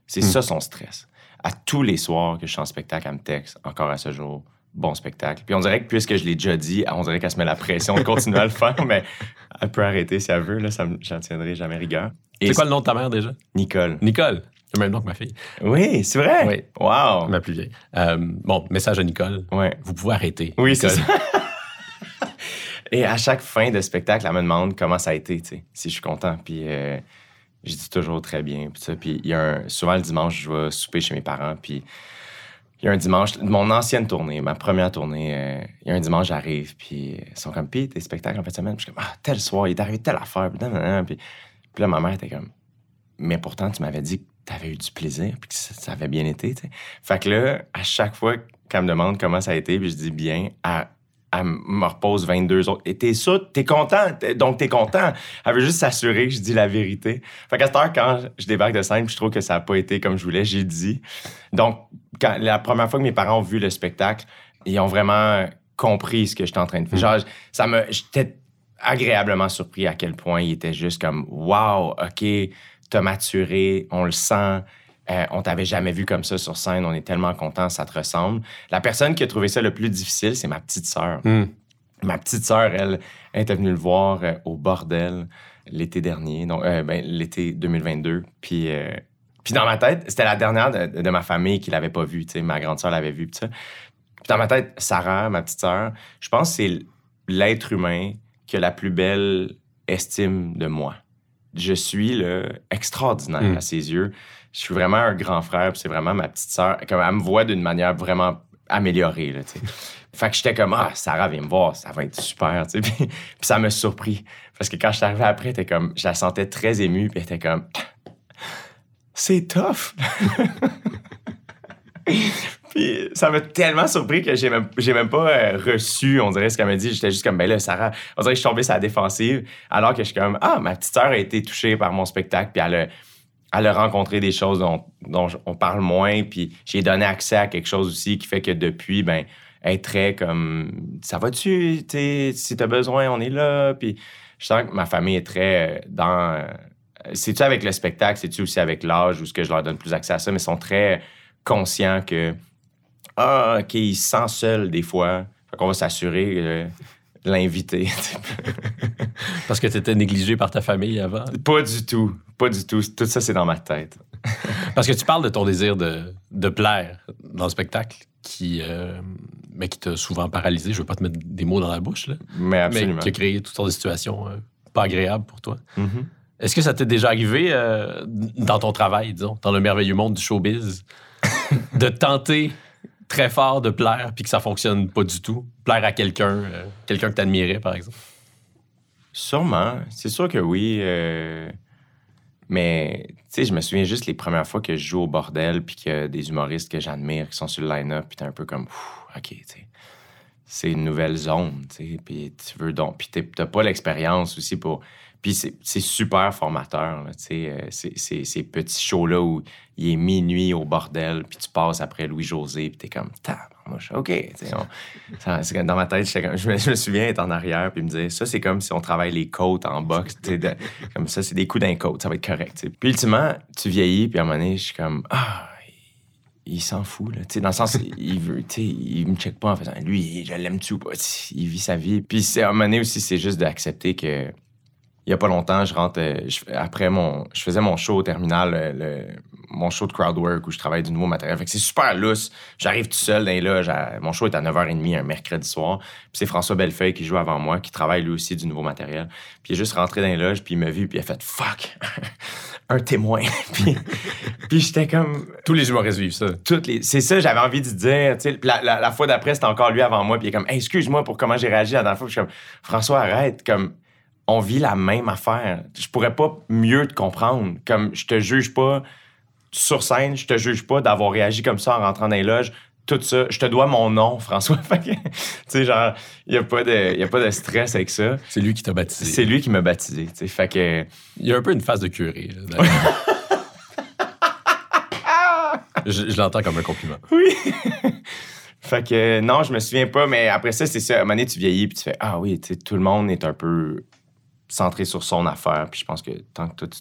C'est Hmm. ça son stress. À tous les soirs que je suis en spectacle, elle me texte, encore à ce jour, bon spectacle. Puis on dirait que puisque je l'ai déjà dit, on dirait qu'elle se met la pression de continuer à le faire, mais elle peut arrêter si elle veut, là, ça j'en tiendrai jamais rigueur. C'est quoi le nom de ta mère déjà? Nicole. Nicole. Le même nom que ma fille, Oui, c'est vrai? Oui. Wow! ma plus vieille. Euh, bon, message à Nicole. Ouais. Vous pouvez arrêter. Oui, c'est ça. Et à chaque fin de spectacle, elle me demande comment ça a été, tu sais, si je suis content. Puis, euh, Je dis toujours très bien. Puis, ça. Puis il y a un, souvent le dimanche, je vais souper chez mes parents. Puis il y a un dimanche, mon ancienne tournée, ma première tournée, euh, il y a un dimanche, j'arrive. Puis ils sont comme, puis tes spectacles en fin de semaine? Puis je suis comme, ah, tel soir, il est telle affaire. Puis, puis, là, ma mère était comme, mais pourtant, tu m'avais dit que tu avais eu du plaisir. Puis que ça, avait bien été. Fait que là, à chaque fois qu'elle me demande comment ça a été, puis je dis bien, elle, elle me repose 22 autres. Et t'es sûr, t'es content, t'es- donc t'es content. Elle veut juste s'assurer que je dis la vérité. Fait qu'à cette heure, quand je débarque de scène, je trouve que ça n'a pas été comme je voulais, j'ai dit. Donc, quand, la première fois que mes parents ont vu le spectacle, ils ont vraiment compris ce que j'étais en train de faire. Genre, ça me, j'étais agréablement surpris à quel point ils étaient juste comme, wow, OK, t'as maturé, on le sent. Euh, on t'avait jamais vu comme ça sur scène. On est tellement content, ça te ressemble. La personne qui a trouvé ça le plus difficile, c'est ma petite sœur. Hmm. Ma petite sœur, elle, elle était venue le voir euh, au bordel l'été dernier, donc euh, ben, l'été 2022. Puis, euh, puis dans ma tête, c'était la dernière de, de ma famille qui l'avait pas vue. Ma grande sœur l'avait vue. Puis ça. Puis dans ma tête, Sarah, ma petite sœur, je pense que c'est l'être humain qui a la plus belle estime de moi. Je suis là, extraordinaire Mm. à ses yeux. Je suis vraiment un grand frère, puis c'est vraiment ma petite sœur. Elle me voit d'une manière vraiment améliorée. Là, fait que j'étais comme, ah, Sarah, viens me voir, ça va être super. *laughs* Puis, ça m'a surpris. Parce que quand je suis arrivé après, était comme, je la sentais très émue, puis elle était comme, *coughs* c'est tough. *laughs* Puis ça m'a tellement surpris que j'ai même, même pas euh, reçu, on dirait, ce qu'elle m'a dit. J'étais juste comme, ben là, Sarah, on dirait que je suis tombé sur la défensive, alors que je suis comme, ah, ma petite sœur a été touchée par mon spectacle, puis elle a, elle a rencontré des choses dont, on parle moins, puis j'ai donné accès à quelque chose aussi qui fait que depuis, ben, elle très comme, ça va-tu, si t'as besoin, on est là, puis je sens que ma famille est très euh, dans. euh, C'est-tu avec le spectacle, c'est-tu aussi avec l'âge ou ce que je leur donne plus accès à ça, mais ils sont très conscients que ah, OK, il se sent seul des fois. Fait qu'on va s'assurer euh, l'inviter. *laughs* Parce que tu étais négligé par ta famille avant? pas du tout. Pas du tout. Tout ça, c'est dans ma tête. *laughs* Parce que tu parles de ton désir de, de plaire dans le spectacle qui, euh, mais qui t'a souvent paralysé. Je veux pas te mettre des mots dans la bouche, là, Mais absolument. mais qui a créé toutes sortes de situations euh, pas agréables pour toi. Mhm. Est-ce que ça t'est déjà arrivé euh, dans ton travail, disons, dans le merveilleux monde du showbiz, *laughs* de tenter très fort de plaire puis que ça fonctionne pas du tout? Plaire à quelqu'un, euh, quelqu'un que t'admirais, par exemple. Sûrement. C'est sûr que oui. euh, Mais, tu sais, je me souviens juste les premières fois que je joue au bordel, puis qu'il y a des humoristes que j'admire qui sont sur le line-up, puis t'es un peu comme, OK, tu. C'est une nouvelle zone, tu sais, puis tu veux donc. Puis t'as pas l'expérience aussi pour. Puis c'est super formateur, sais. euh, Ces petits shows-là où il est minuit au bordel, puis tu passes après Louis-José, puis t'es comme, tabarnouche, OK, dans ma tête, *laughs* je, me, je me souviens être en arrière puis me dire ça c'est comme si on travaille les côtes en boxe, comme ça c'est des coups d'un côte, ça va être correct. Puis ultimement, tu vieillis puis à un moment donné, je suis comme ah il, s'en fout dans le sens il veut, tu il me check pas en faisant lui je l'aime tu ou pas, il vit sa vie. Puis à un moment donné aussi c'est juste d'accepter que il y a pas longtemps, je rentre euh, je- après mon je faisais mon show au terminal euh, le- mon show de crowdwork où je travaille du nouveau matériel. Fait que c'est super lousse. J'arrive tout seul dans les loges. à- mon show est à 9h30 un mercredi soir. Puis c'est François Bellefeuille qui joue avant moi, qui travaille lui aussi du nouveau matériel. Puis il est juste rentré dans les loges, puis il m'a vu, puis il a fait « Fuck! *laughs* un témoin! » Puis, puis j'étais comme... Tous les humoristes vivent ça. Toutes les... C'est ça, j'avais envie de dire. tu sais. Puis La, la- la fois d'après, c'était encore lui avant moi, puis il est comme Hey, Excuse-moi pour comment j'ai réagi la dernière fois. Puis je suis comme François, arrête. Comme on vit la même affaire. Je pourrais pas mieux te comprendre. Comme je te juge pas sur scène, je te juge pas d'avoir réagi comme ça en rentrant dans les loges. Tout ça, je te dois mon nom, *laughs* François. Tu sais, genre, il n'y a, pas de- y a pas de stress avec ça. C'est lui qui t'a baptisé. C'est lui qui m'a baptisé. Fait que, Il y a un peu une phase de curé. là, *laughs* je je l'entends comme un compliment. oui. *laughs* fait que, non, je me souviens pas, mais après ça, c'est ça. À un moment donné, tu vieillis, puis tu fais, ah oui, tout le monde est un peu centré sur son affaire. Puis je pense que tant que toi, tu...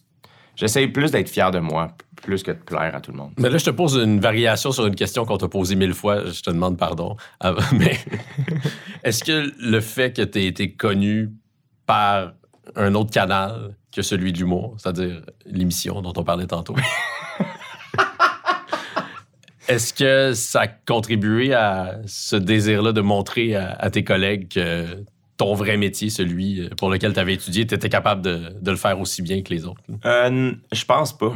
J'essaye plus d'être fier de moi, plus que de plaire à tout le monde. Mais là, je te pose une variation sur une question qu'on t'a posée mille fois. Je te demande pardon. Ah, *laughs* Mais *laughs* est-ce que le fait que tu aies été connu par un autre canal que celui de l'humour, c'est-à-dire l'émission dont on parlait tantôt, *laughs* est-ce que ça a contribué à ce désir-là de montrer à, à tes collègues que ton vrai métier, celui euh, pour lequel tu avais étudié, tu étais capable de, le faire aussi bien que les autres? Euh, je pense pas.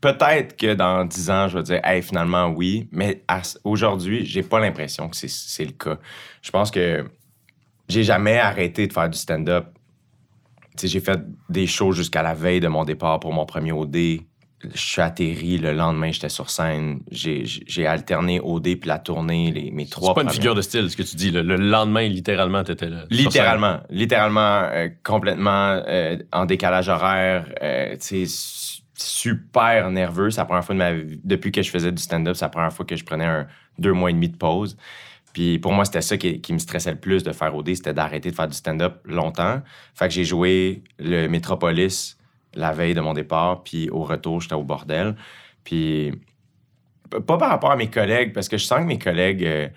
Peut-être que dans 10 ans, je vais dire, hey, finalement, oui. Mais aujourd'hui, j'ai pas l'impression que c'est- le cas. Je pense que j'ai jamais arrêté de faire du stand-up. J'ai fait des shows jusqu'à la veille de mon départ pour mon premier OD. Je suis atterri le lendemain, j'étais sur scène. J'ai- alterné OD puis la tournée, les, mes trois C'est pas une figure de style, ce que tu dis. Le, le lendemain, littéralement, tu étais là. sur scène. Littéralement, littéralement, euh, complètement euh, en décalage horaire, euh, tu sais, su- super nerveux. C'est la première fois de ma vie, depuis que je faisais du stand-up, c'est la première fois que je prenais un deux mois et demi de pause. Puis pour moi, c'était ça qui, qui me stressait le plus de faire OD, c'était d'arrêter de faire du stand-up longtemps. Fait que j'ai joué le Metropolis la veille de mon départ, puis au retour, j'étais au bordel. Puis pas par rapport à mes collègues, parce que je sens que mes collègues euh,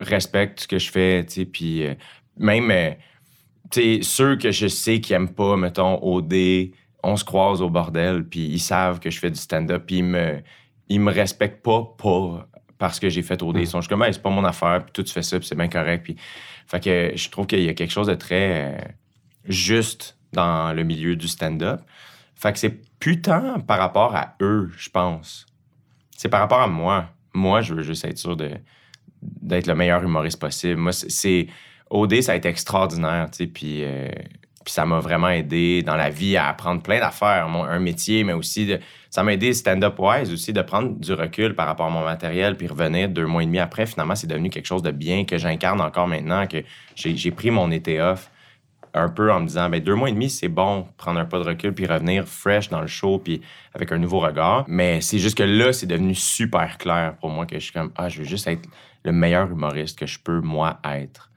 respectent ce que je fais, tu sais, puis euh, même, euh, tu sais, ceux que je sais qui aiment pas, mettons, OD, on se croise au bordel, puis ils savent que je fais du stand-up, puis ils me, ils me respectent pas, pas parce que j'ai fait OD. Ils sont juste comme, c'est pas mon affaire, puis toi, tu fais ça, puis c'est bien correct. Puis, fait que je trouve qu'il y a quelque chose de très juste dans le milieu du stand-up. Fait que c'est putain par rapport à eux, je pense. C'est par rapport à moi. Moi, je veux juste être sûr de, d'être le meilleur humoriste possible. Moi, c'est- c'est. OD, ça a été extraordinaire, tu sais, puis, euh, puis ça m'a vraiment aidé dans la vie à apprendre plein d'affaires, mon- un métier, mais aussi de, ça m'a aidé stand-up wise aussi de prendre du recul par rapport à mon matériel, puis revenir deux mois et demi après. Finalement, c'est devenu quelque chose de bien que j'incarne encore maintenant, que j'ai, j'ai pris mon été off un peu en me disant, ben deux mois et demi, c'est bon, prendre un pas de recul, puis revenir fresh dans le show, puis avec un nouveau regard. Mais c'est juste que là, c'est devenu super clair pour moi que je suis comme, ah, je veux juste être le meilleur humoriste que je peux, moi, être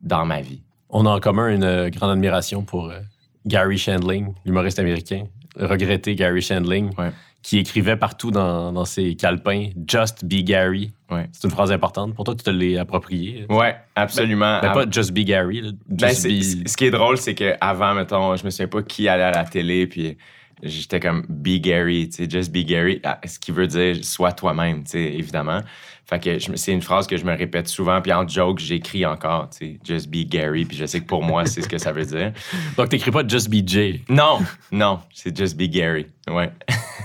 dans ma vie. On a en commun une euh, grande admiration pour euh, Gary Shandling, l'humoriste américain, regretté Gary Shandling, Ouais. Qui écrivait partout dans, dans ses calepins Just be Gary. Ouais. C'est une phrase importante. Pour toi, tu te l'es approprié. Ouais, absolument. Ben, Ah, pas Just be Gary. là. ben, Just be- ce qui est drôle, c'est qu'avant, mettons, je me souviens pas qui allait à la télé, puis j'étais comme Be Gary, tu sais, just be Gary, ah, ce qui veut dire sois toi-même, tu sais, évidemment. Fait que c'est une phrase que je me répète souvent, puis en joke, j'écris encore, tu sais, just be Gary, puis je sais que pour moi, c'est ce que ça veut dire. *laughs* Donc, t'écris pas Just be Jay. Non, non, c'est Just Be Gary. Ouais.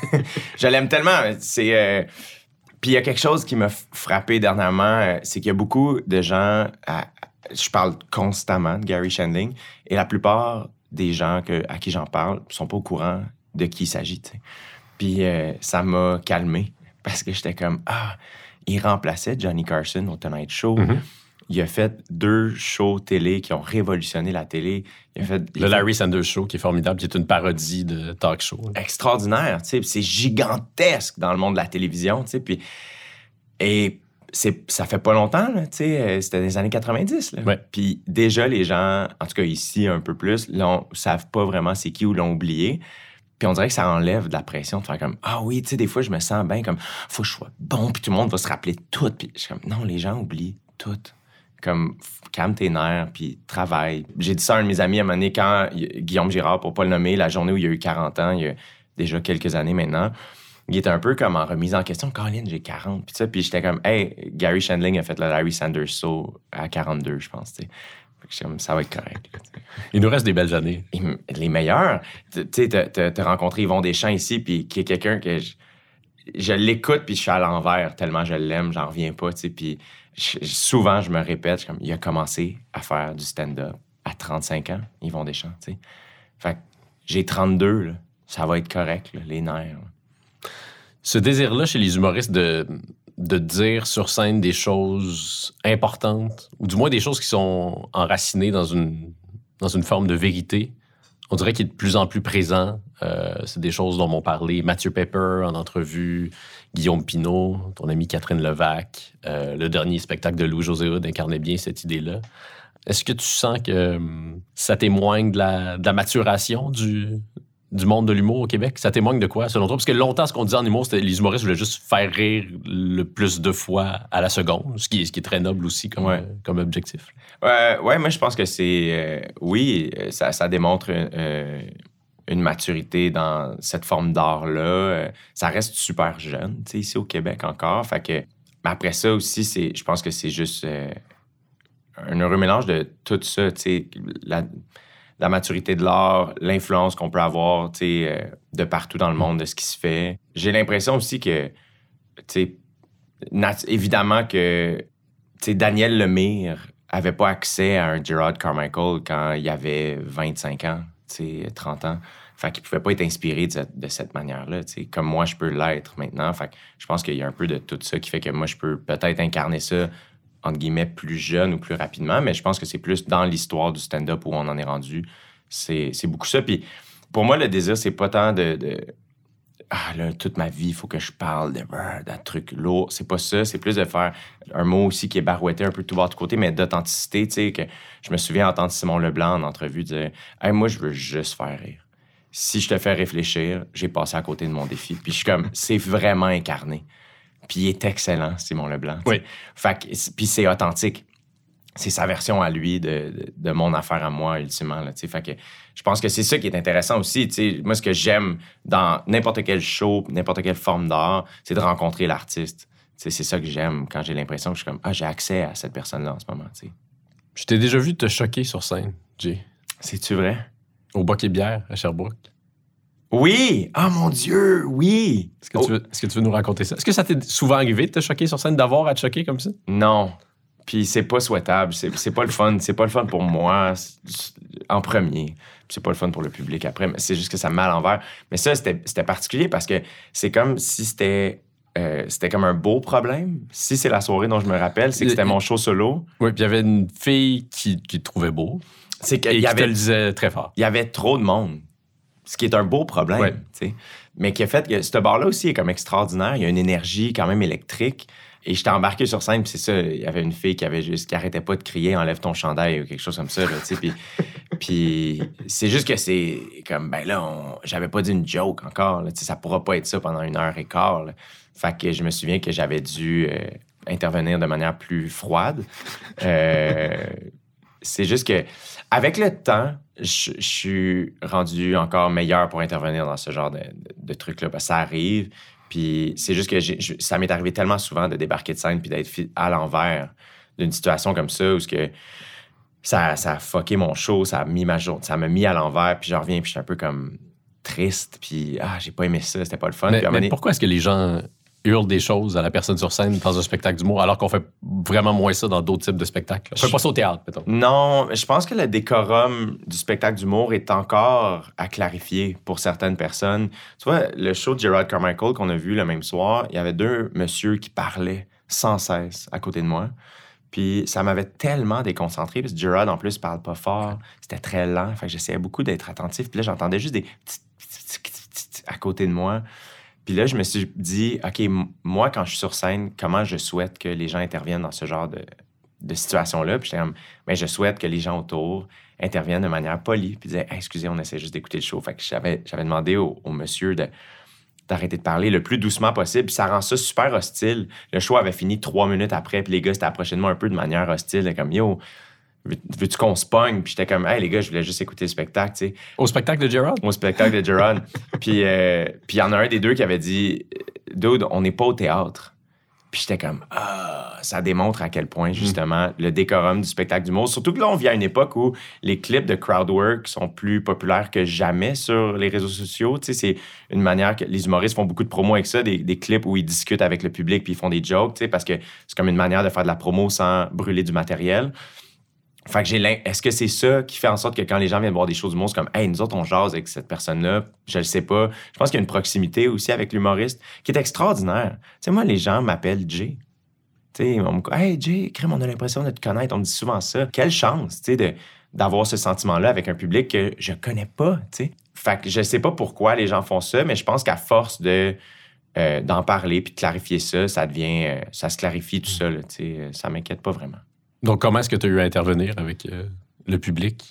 *laughs* je l'aime tellement. C'est. euh, Puis il y a quelque chose qui m'a frappé dernièrement, euh, c'est qu'il y a beaucoup de gens. à- Je parle constamment de Gary Shandling, et la plupart des gens que, à qui j'en parle sont pas au courant de qui il s'agit. Puis euh, ça m'a calmé parce que j'étais comme ah, il remplaçait Johnny Carson au Tonight Show. Mhm. Il a fait deux shows télé qui ont révolutionné la télé. Il a fait Le Larry Sanders Show, qui est formidable, qui est une parodie de talk show. extraordinaire, tu sais, c'est gigantesque dans le monde de la télévision, tu sais, puis et c'est ça fait pas longtemps tu sais, euh, c'était des années 90 là. Ouais. Puis déjà les gens, en tout cas ici un peu plus, l'ont savent pas vraiment c'est qui ou l'ont oublié. Puis on dirait que ça enlève de la pression de faire comme ah oui, tu sais des fois je me sens bien comme faut que je sois bon puis tout le monde va se rappeler tout puis je suis comme non, les gens oublient tout. Comme calme tes nerfs puis travaille. J'ai dit ça à un de mes amis à un moment donné quand il- Guillaume Girard pour pas le nommer, la journée où il a eu 40 ans, il y a déjà quelques années maintenant. Il était un peu comme en remise en question. Colin, j'ai 40. Puis ça, puis j'étais comme, hey, Gary Shandling a fait le Larry Sanders Show à 42, je pense. tu comme, ça va être correct. Il nous reste des belles années. Les meilleurs. Tu sais, t'as- rencontré Yvon Deschamps ici, puis qui est quelqu'un que je, je l'écoute, puis je suis à l'envers tellement je l'aime, j'en reviens pas. tu sais. Puis je- souvent, je me répète, comme, il a commencé à faire du stand-up à 35 ans, Yvon Deschamps. tu sais. Fait que j'ai 32, là. ça va être correct, là, les nerfs. là. Ce désir-là chez les humoristes de, de dire sur scène des choses importantes, ou du moins des choses qui sont enracinées dans une, dans une forme de vérité, on dirait qu'il est de plus en plus présent. Euh, c'est des choses dont m'ont parlé Mathieu Pepper en entrevue, Guillaume Pinault, ton ami Catherine Levac. Euh, le dernier spectacle de Louis-José Hood incarnait bien cette idée-là. Est-ce que tu sens que hum, ça témoigne de la, de la maturation du, du monde de l'humour au Québec? Ça témoigne de quoi, selon toi? Parce que longtemps, ce qu'on disait en humour, c'était que les humoristes voulaient juste faire rire le plus de fois à la seconde, ce qui est, ce qui est très noble aussi comme, Ouais. euh, comme objectif. Ouais, ouais, moi, je pense que c'est. euh, oui, euh, ça, ça démontre euh, une maturité dans cette forme d'art-là. Euh, ça reste super jeune, tu sais, ici au Québec encore. Fait que. Mais après ça aussi, c'est, je pense que c'est juste euh, un heureux mélange de tout ça, tu sais, la, la maturité de l'art, l'influence qu'on peut avoir, euh, de partout dans le monde, de ce qui se fait. J'ai l'impression aussi que, évidemment que, Daniel Lemire avait pas accès à un Gerard Carmichael quand il avait 25 ans, tu sais, 30 ans. Fait qu'il pouvait pas être inspiré de cette, cette manière-là, comme moi, je peux l'être maintenant. Fait que je pense qu'il y a un peu de tout ça qui fait que moi, je peux peut-être incarner ça, entre guillemets, plus jeune ou plus rapidement, mais je pense que c'est plus dans l'histoire du stand-up où on en est rendu. C'est beaucoup ça. Puis pour moi, le désir, c'est pas tant de... ah là, toute ma vie, il faut que je parle d'un truc lourd. C'est pas ça. C'est plus de faire un mot aussi qui est barouetté un peu de tout bord de côté, mais d'authenticité, tu sais, que je me souviens entendre Simon Leblanc en entrevue dire Hey, moi, je veux juste faire rire. Si je te fais réfléchir, j'ai passé à côté de mon défi. Puis je suis comme, c'est vraiment incarné. Puis il est excellent, Simon Leblanc. Oui. Fait puis c'est authentique. C'est sa version à lui de, de, de mon affaire à moi, ultimement. Là, fait que je pense que c'est ça qui est intéressant aussi. Moi, ce que j'aime dans n'importe quel show, n'importe quelle forme d'art, c'est de rencontrer l'artiste. C'est ça que j'aime quand j'ai l'impression que je suis comme, ah, j'ai accès à cette personne-là en ce moment. tu sais. Je t'ai déjà vu te choquer sur scène, Jay. C'est-tu vrai? Au Boc et Bière, à Sherbrooke. Oui! Ah, mon Dieu! Oui! Est-ce que, Oh, tu veux, est-ce que tu veux nous raconter ça? Est-ce que ça t'est souvent arrivé de te choquer sur scène, d'avoir à te choquer comme ça? Non. Puis c'est pas souhaitable. C'est pas le fun. C'est pas le fun pour moi en premier. Puis c'est pas le fun pour le public après. Mais c'est juste que ça met à l'envers. Mais ça, c'était particulier parce que c'est comme si c'était. euh, c'était comme un beau problème. Si c'est la soirée dont je me rappelle, c'est que c'était mon show solo. Oui, puis il y avait une fille qui, qui te trouvait beau C'est et qu'il qui y te avait le disait très fort. il y avait trop de monde. Ce qui est un beau problème, Ouais. tu sais. Mais qui a fait que ce bar-là aussi est comme extraordinaire. Il y a une énergie quand même électrique. Et j'étais embarqué sur scène, puis c'est ça. Il y avait une fille qui avait juste, qui arrêtait pas de crier Enlève ton chandail ou quelque chose comme ça, là, tu sais. Puis, *laughs* puis c'est juste que c'est comme, ben là, on- j'avais pas dit une joke encore, là, tu sais. Ça pourra pas être ça pendant une heure et quart, là. Fait que je me souviens que j'avais dû euh, intervenir de manière plus froide. Euh, c'est juste que avec le temps, je, je suis rendu encore meilleur pour intervenir dans ce genre de, de- de trucs-là. Que ça arrive. Puis c'est juste que je- ça m'est arrivé tellement souvent de débarquer de scène puis d'être à l'envers d'une situation comme ça où ce que ça, ça a fucké mon show, ça a mis ma journée, ça m'a mis à l'envers. Puis je reviens puis je suis un peu comme triste. Puis ah, j'ai pas aimé ça, c'était pas le fun. Mais, donné- pourquoi est-ce que les gens hurlent des choses à la personne sur scène dans un spectacle d'humour alors qu'on fait vraiment moins ça dans d'autres types de spectacles? On fait pas ça au théâtre, mettons. Non, je pense que le décorum du spectacle d'humour est encore à clarifier pour certaines personnes. Tu vois, le show de Gerard Carmichael qu'on a vu le même soir, il y avait deux messieurs qui parlaient sans cesse à côté de moi. Puis ça m'avait tellement déconcentré, que Gerard, en plus, parle pas fort. C'était très lent. Fait que j'essayais beaucoup d'être attentif. Puis là, j'entendais juste des à côté de moi. Puis là, je me suis dit, OK, moi, quand je suis sur scène, comment je souhaite que les gens interviennent dans ce genre de, situation-là? Puis j'étais comme, mais je souhaite que les gens autour interviennent de manière polie, puis disaient, excusez, on essaie juste d'écouter le show. Fait que j'avais, demandé au, monsieur d'arrêter de parler le plus doucement possible. Puis ça rend ça super hostile. Le show avait fini trois minutes après, puis les gars s'étaient approchés de moi un peu de manière hostile, comme, yo, veux-tu qu'on se pogne? Puis j'étais comme, hey, les gars, je voulais juste écouter le spectacle, tu sais Au spectacle de Gerard? au spectacle de Gerard. *laughs* puis euh, il y en a un des deux qui avait dit Dude, on n'est pas au théâtre. Puis j'étais comme Ah, ça démontre à quel point, justement, le décorum du spectacle d'humour. Surtout que là, on vit à une époque où les clips de crowdwork sont plus populaires que jamais sur les réseaux sociaux. Tu sais, c'est une manière que les humoristes font beaucoup de promos avec ça, des, des clips où ils discutent avec le public puis ils font des jokes, tu sais, parce que c'est comme une manière de faire de la promo sans brûler du matériel. Fait que j'ai l'im- Est-ce que c'est ça qui fait en sorte que quand les gens viennent voir des choses d'humour, c'est comme, hey, nous autres, on jase avec cette personne-là? Je le sais pas. Je pense qu'il y a une proximité aussi avec l'humoriste qui est extraordinaire. Tu sais, moi, les gens m'appellent Jay. Tu sais, on me dit, hey, Jay, crème, on a l'impression de te connaître. On me dit souvent ça. Quelle chance, tu sais, d'avoir ce sentiment-là avec un public que je connais pas, tu sais. Fait que je sais pas pourquoi les gens font ça, mais je pense qu'à force de. euh, d'en parler puis de clarifier ça, ça devient. euh, ça se clarifie tout sais. euh, Ça m'inquiète pas vraiment. Donc, comment est-ce que tu as eu à intervenir avec euh, le public?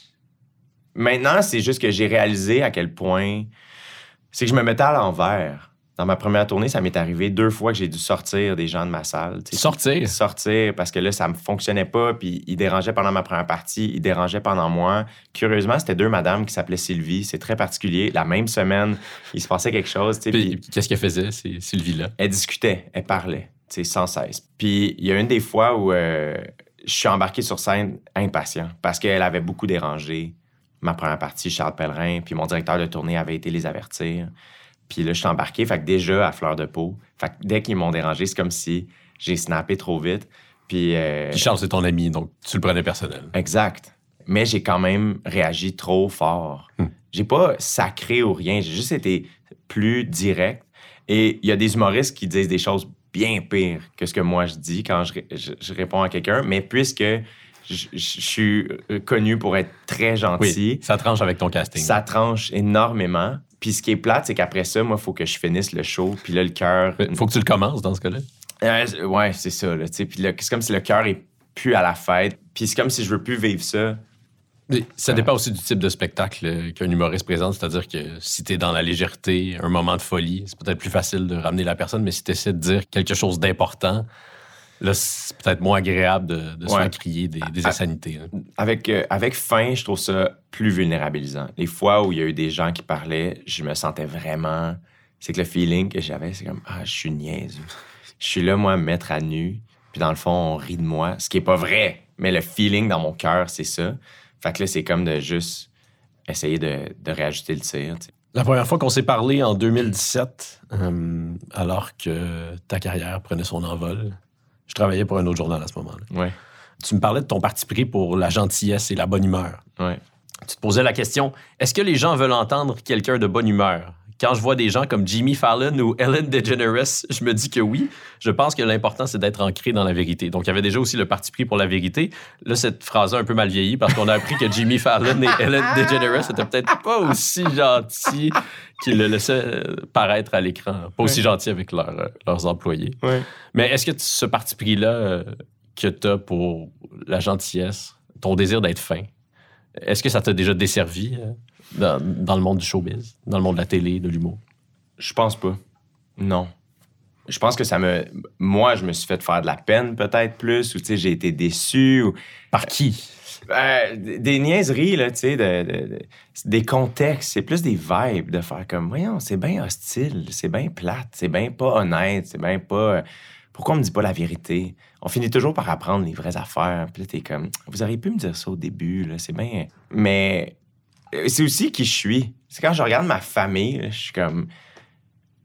Maintenant, c'est juste que j'ai réalisé à quel point c'est que je me mettais à l'envers. Dans ma première tournée, ça m'est arrivé deux fois que j'ai dû sortir des gens de ma salle. Sortir? Sortir parce que là, ça me fonctionnait pas. Puis ils dérangeaient pendant ma première partie, ils dérangeaient pendant moi. Curieusement, c'était deux madames qui s'appelaient Sylvie. C'est très particulier. La même semaine, il se passait quelque chose. Puis, puis- qu'est-ce qu'elle faisait, Sylvie-là? elle discutait, elle parlait, sans cesse. Puis il y a une des fois où euh, je suis embarqué sur scène impatient parce qu'elle avait beaucoup dérangé ma première partie, Charles Pellerin, puis mon directeur de tournée avait été les avertir. Puis là, je suis embarqué, fait que déjà à fleur de peau. Fait que dès qu'ils m'ont dérangé, c'est comme si j'ai snappé trop vite. Puis. euh, Puis Charles, c'est ton ami, donc tu le prenais personnel. Exact. Mais j'ai quand même réagi trop fort. Hmm. J'ai pas sacré ou rien, j'ai juste été plus direct. Et il y a des humoristes qui disent des choses bien pires que ce que moi je dis quand je, je- je réponds à quelqu'un, mais puisque je, suis connu pour être très gentil, Oui, ça tranche avec ton casting. ça tranche énormément. Puis ce qui est plate, c'est qu'après ça, moi, il faut que je finisse le show. Puis là, le cœur. Faut que tu le commences dans ce cas-là. Euh, ouais, c'est ça. Là, tu sais. puis c'est comme si le cœur est plus à la fête. Puis c'est comme si je veux plus vivre ça. Ça dépend aussi du type de spectacle euh, qu'un humoriste présente. C'est-à-dire que si tu es dans la légèreté, un moment de folie, c'est peut-être plus facile de ramener la personne, mais si tu essaies de dire quelque chose d'important, là, c'est peut-être moins agréable de, de se faire crier des, des insanités. hein. Avec, euh, avec fin, je trouve ça plus vulnérabilisant. Les fois où il y a eu des gens qui parlaient, je me sentais vraiment. C'est que le feeling que j'avais, c'est comme Ah, je suis niaiseux. Je suis là, moi, à me mettre à nu. Puis dans le fond, on rit de moi. Ce qui est pas vrai. Mais le feeling dans mon cœur, c'est ça. Fait que là, c'est comme de juste essayer de, de réajuster le tir. La première fois qu'on s'est parlé en 2017, euh, alors que ta carrière prenait son envol, je travaillais pour un autre journal à ce moment-là. Ouais, Tu me parlais de ton parti pris pour la gentillesse et la bonne humeur. ouais. Tu te posais la question est-ce que les gens veulent entendre quelqu'un de bonne humeur? Quand je vois des gens comme Jimmy Fallon ou Ellen DeGeneres, je me dis que oui. Je pense que l'important, c'est d'être ancré dans la vérité. Donc, il y avait déjà aussi le parti pris pour la vérité. Là, cette phrase a un peu mal vieilli parce qu'on a appris que Jimmy Fallon et Ellen *laughs* DeGeneres étaient peut-être pas aussi gentils qu'ils le laissaient euh, paraître à l'écran. Pas aussi gentils avec leurs, euh, leurs employés. Ouais. Mais est-ce que ce parti pris-là euh, que tu as pour la gentillesse, ton désir d'être fin, est-ce que ça t'a déjà desservi dans, dans le monde du showbiz, dans le monde de la télé, de l'humour? Je pense pas. Non. Je pense que ça me. Moi, je me suis fait faire de la peine, peut-être plus, ou tu sais, j'ai été déçu, ou. Par qui? Euh, des niaiseries, là, tu sais, de, de- de- des contextes. C'est plus des vibes de faire comme, voyons, c'est bien hostile, c'est bien plate, c'est bien pas honnête, c'est bien pas. euh, Pourquoi on me dit pas la vérité? On finit toujours par apprendre les vraies affaires. Puis là, t'es comme, vous auriez pu me dire ça au début, là, c'est bien. Mais c'est aussi qui je suis. C'est quand je regarde ma famille, je suis comme,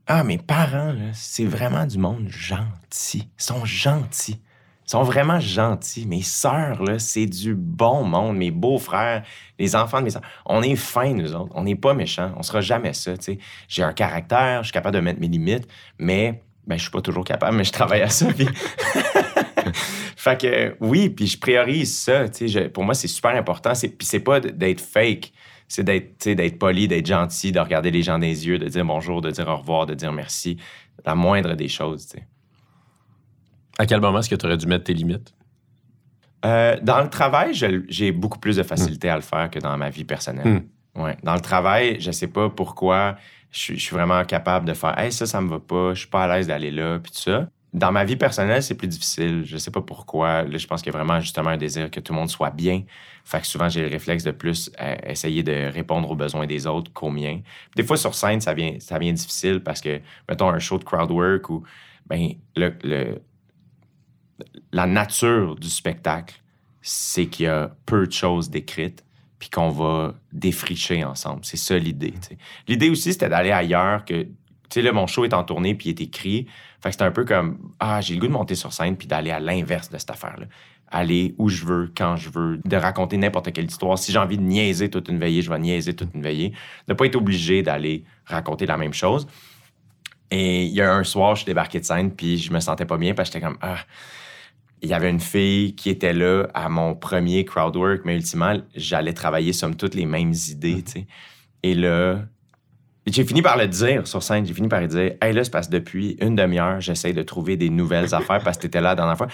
ah, mes parents, c'est vraiment du monde gentil. Ils sont gentils. Ils sont vraiment gentils. Mes sœurs, c'est du bon monde. Mes beaux-frères, les enfants de mes sœurs. On est fins, nous autres. On n'est pas méchants. On sera jamais ça, tu sais. J'ai un caractère, je suis capable de mettre mes limites, mais ben, je suis pas toujours capable, mais je travaille à ça. *laughs* fait que oui, puis je priorise ça. tu sais, pour moi, c'est super important. Puis c'est pas d'être fake. C'est d'être, d'être poli, d'être gentil, de regarder les gens dans les yeux, de dire bonjour, de dire au revoir, de dire merci. La moindre des choses, tu sais. À quel moment est-ce que tu aurais dû mettre tes limites? Euh, dans le travail, je- j'ai beaucoup plus de facilité à le faire que dans ma vie personnelle. Ouais. Dans le travail, je sais pas pourquoi je suis, je suis vraiment capable de faire Hey, ça, ça me va pas, je suis pas à l'aise d'aller là, puis tout ça. Dans ma vie personnelle, c'est plus difficile. Je sais pas pourquoi. Là, je pense qu'il y a vraiment justement un désir que tout le monde soit bien. Fait que souvent, j'ai le réflexe de plus euh, essayer de répondre aux besoins des autres qu'aux miens. Des fois, sur scène, ça vient, ça vient difficile parce que, mettons, un show de crowd work ou, ben, le, la nature du spectacle, c'est qu'il y a peu de choses décrites puis qu'on va défricher ensemble. C'est ça l'idée. L'idée aussi, c'était d'aller ailleurs, que, tu sais, là, mon show est en tournée puis il est écrit. Fait que c'était un peu comme, ah, j'ai le goût de monter sur scène puis d'aller à l'inverse de cette affaire-là. Aller où je veux, quand je veux, de raconter n'importe quelle histoire. Si j'ai envie de niaiser toute une veillée, je vais niaiser toute une veillée. Ne pas être obligé d'aller raconter la même chose. Et il y a un soir, je suis débarqué de scène puis je me sentais pas bien parce que j'étais comme, ah, il y avait une fille qui était là à mon premier crowd work, mais ultimement, j'allais travailler somme toutes les mêmes idées, tu sais. Et là, j'ai fini par le dire sur scène, j'ai fini par lui dire Hey, là, c'est parce que depuis une demi-heure, j'essaie de trouver des nouvelles *laughs* affaires parce que t'étais là la dernière fois.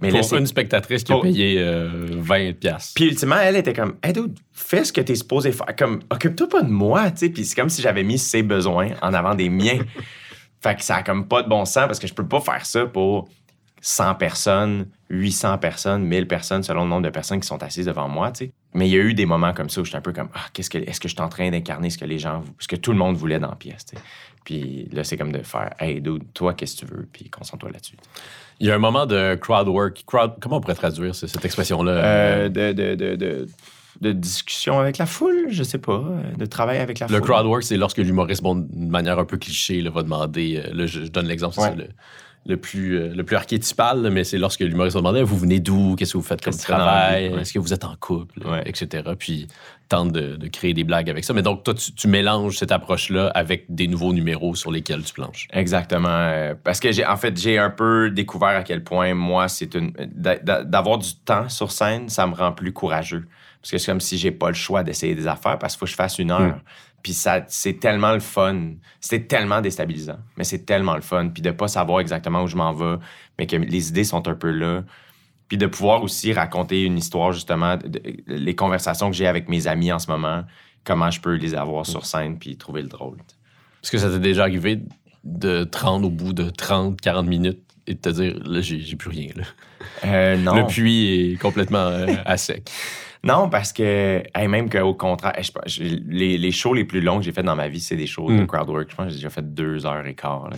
Mais Pour une spectatrice qui a payé euh, 20 piastres. puis ultimement, elle était comme, hey dude, fais ce que t'es supposé faire. Comme, occupe-toi pas de moi, tu sais. Puis c'est comme si j'avais mis ses besoins en avant des miens. *laughs* fait que ça a comme pas de bon sens parce que je peux pas faire ça pour 100 personnes, 800 personnes, 1000 personnes selon le nombre de personnes qui sont assises devant moi, tu sais. Mais il y a eu des moments comme ça où j'étais un peu comme, ah, qu'est-ce que, est-ce que je suis en train d'incarner ce que les gens, ce que tout le monde voulait dans la pièce, tu sais. Puis là, c'est comme de faire, hey, dude, toi, qu'est-ce que tu veux, puis concentre-toi là-dessus. Il y a un moment de crowd work. Crowd, comment on pourrait traduire ce- cette expression-là? Euh, de, de, de, de, de discussion avec la foule, je sais pas, euh, de travail avec la Le foule. crowd work, c'est lorsque l'humoriste, bon, d'une manière un peu cliché, là, va demander. euh, là, je, je donne l'exemple, c'est Ouais. ça, le, le plus, euh, le plus archétypal, mais c'est lorsque l'humoriste va demander Vous venez d'où? Qu'est-ce que vous faites comme travail? Ouais. Est-ce que vous êtes en couple? Ouais. Etc. Puis tente de, de créer des blagues avec ça. Mais donc, toi, tu, tu mélanges cette approche-là avec des nouveaux numéros sur lesquels tu planches. Exactement. euh, Parce que j'ai, en fait, j'ai un peu découvert à quel point moi, c'est une, d'a- d'a- d'avoir du temps sur scène, ça me rend plus courageux. Parce que c'est comme si j'ai pas le choix d'essayer des affaires parce qu'il faut que je fasse une heure. Puis ça, c'est tellement le fun. C'est tellement déstabilisant, mais c'est tellement le fun. Puis de pas savoir exactement où je m'en vais, mais que les idées sont un peu là. Puis de pouvoir aussi raconter une histoire, justement, de- les conversations que j'ai avec mes amis en ce moment, comment je peux les avoir sur scène puis trouver le drôle. Est-ce que ça t'est déjà arrivé de te rendre au bout de 30, 40 minutes et de te dire Là, j'ai, j'ai plus rien. là. Euh, non. Le puits est complètement euh, à sec. *laughs* Non, parce que hey, même qu'au contraire, je pense- je- les, les shows les plus longs que j'ai fait dans ma vie, c'est des shows de Mm. crowdwork. Je pense que j'ai déjà fait deux heures et quart. Là.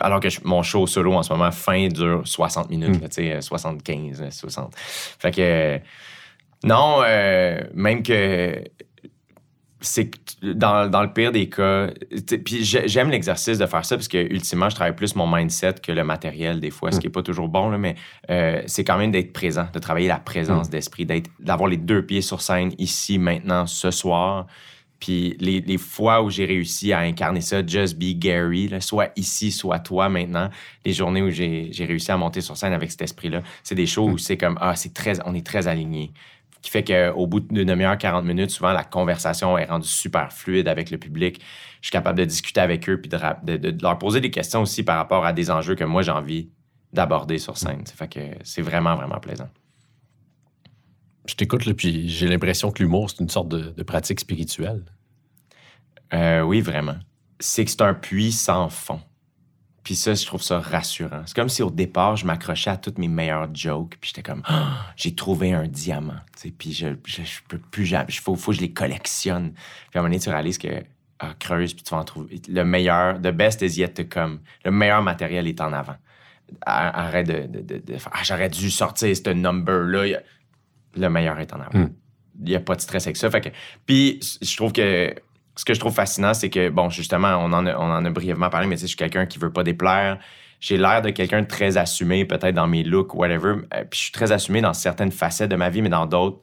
Alors que je- mon show solo en ce moment, fin, dure 60 minutes, Mm. là, tu sais, euh, 75, euh, 60. Fait que euh, non, euh, même que c'est dans, dans le pire des cas, puis j'ai- j'aime l'exercice de faire ça parce que ultimement, je travaille plus mon mindset que le matériel des fois, ce qui est pas toujours bon, là, mais euh, c'est quand même d'être présent, de travailler la présence d'esprit, d'être, d'avoir les deux pieds sur scène ici, maintenant, ce soir. Puis les, les fois où j'ai réussi à incarner ça, just be Gary, là, soit ici, soit toi maintenant, les journées où j'ai, j'ai réussi à monter sur scène avec cet esprit-là, c'est des shows où c'est comme, ah, c'est très, on est très alignés. Qui fait qu'au bout d'une demi-heure, 40 minutes, souvent la conversation est rendue super fluide avec le public. Je suis capable de discuter avec eux puis de, de- de- de leur poser des questions aussi par rapport à des enjeux que moi j'ai envie d'aborder sur scène. Ça fait que c'est vraiment, vraiment plaisant. Je t'écoute, là, puis j'ai l'impression que l'humour, c'est une sorte de, de pratique spirituelle. Euh, oui, vraiment. C'est que c'est un puits sans fond. Puis ça, je trouve ça rassurant. C'est comme si au départ, je m'accrochais à toutes mes meilleures jokes, puis j'étais comme, Ah, j'ai trouvé un diamant. tu sais, Puis je, je, je peux plus jamais, il faut, faut que je les collectionne. Puis à un moment donné, tu réalises que, ah, creuse, puis tu vas en trouver. Le meilleur, the best is yet to come. Le meilleur matériel est en avant. Ar- Arrête de, de, de- de faire, ah, j'aurais dû sortir ce number-là. Le meilleur est en avant. Hmm. Il n'y a pas de stress avec ça. Fait que, puis je trouve que ce que je trouve fascinant, c'est que, bon, justement, on en a, brièvement parlé, mais tu sais, je suis quelqu'un qui veut pas déplaire. J'ai l'air de quelqu'un de très assumé, peut-être dans mes looks, whatever. Euh, Puis je suis très assumé dans certaines facettes de ma vie, mais dans d'autres,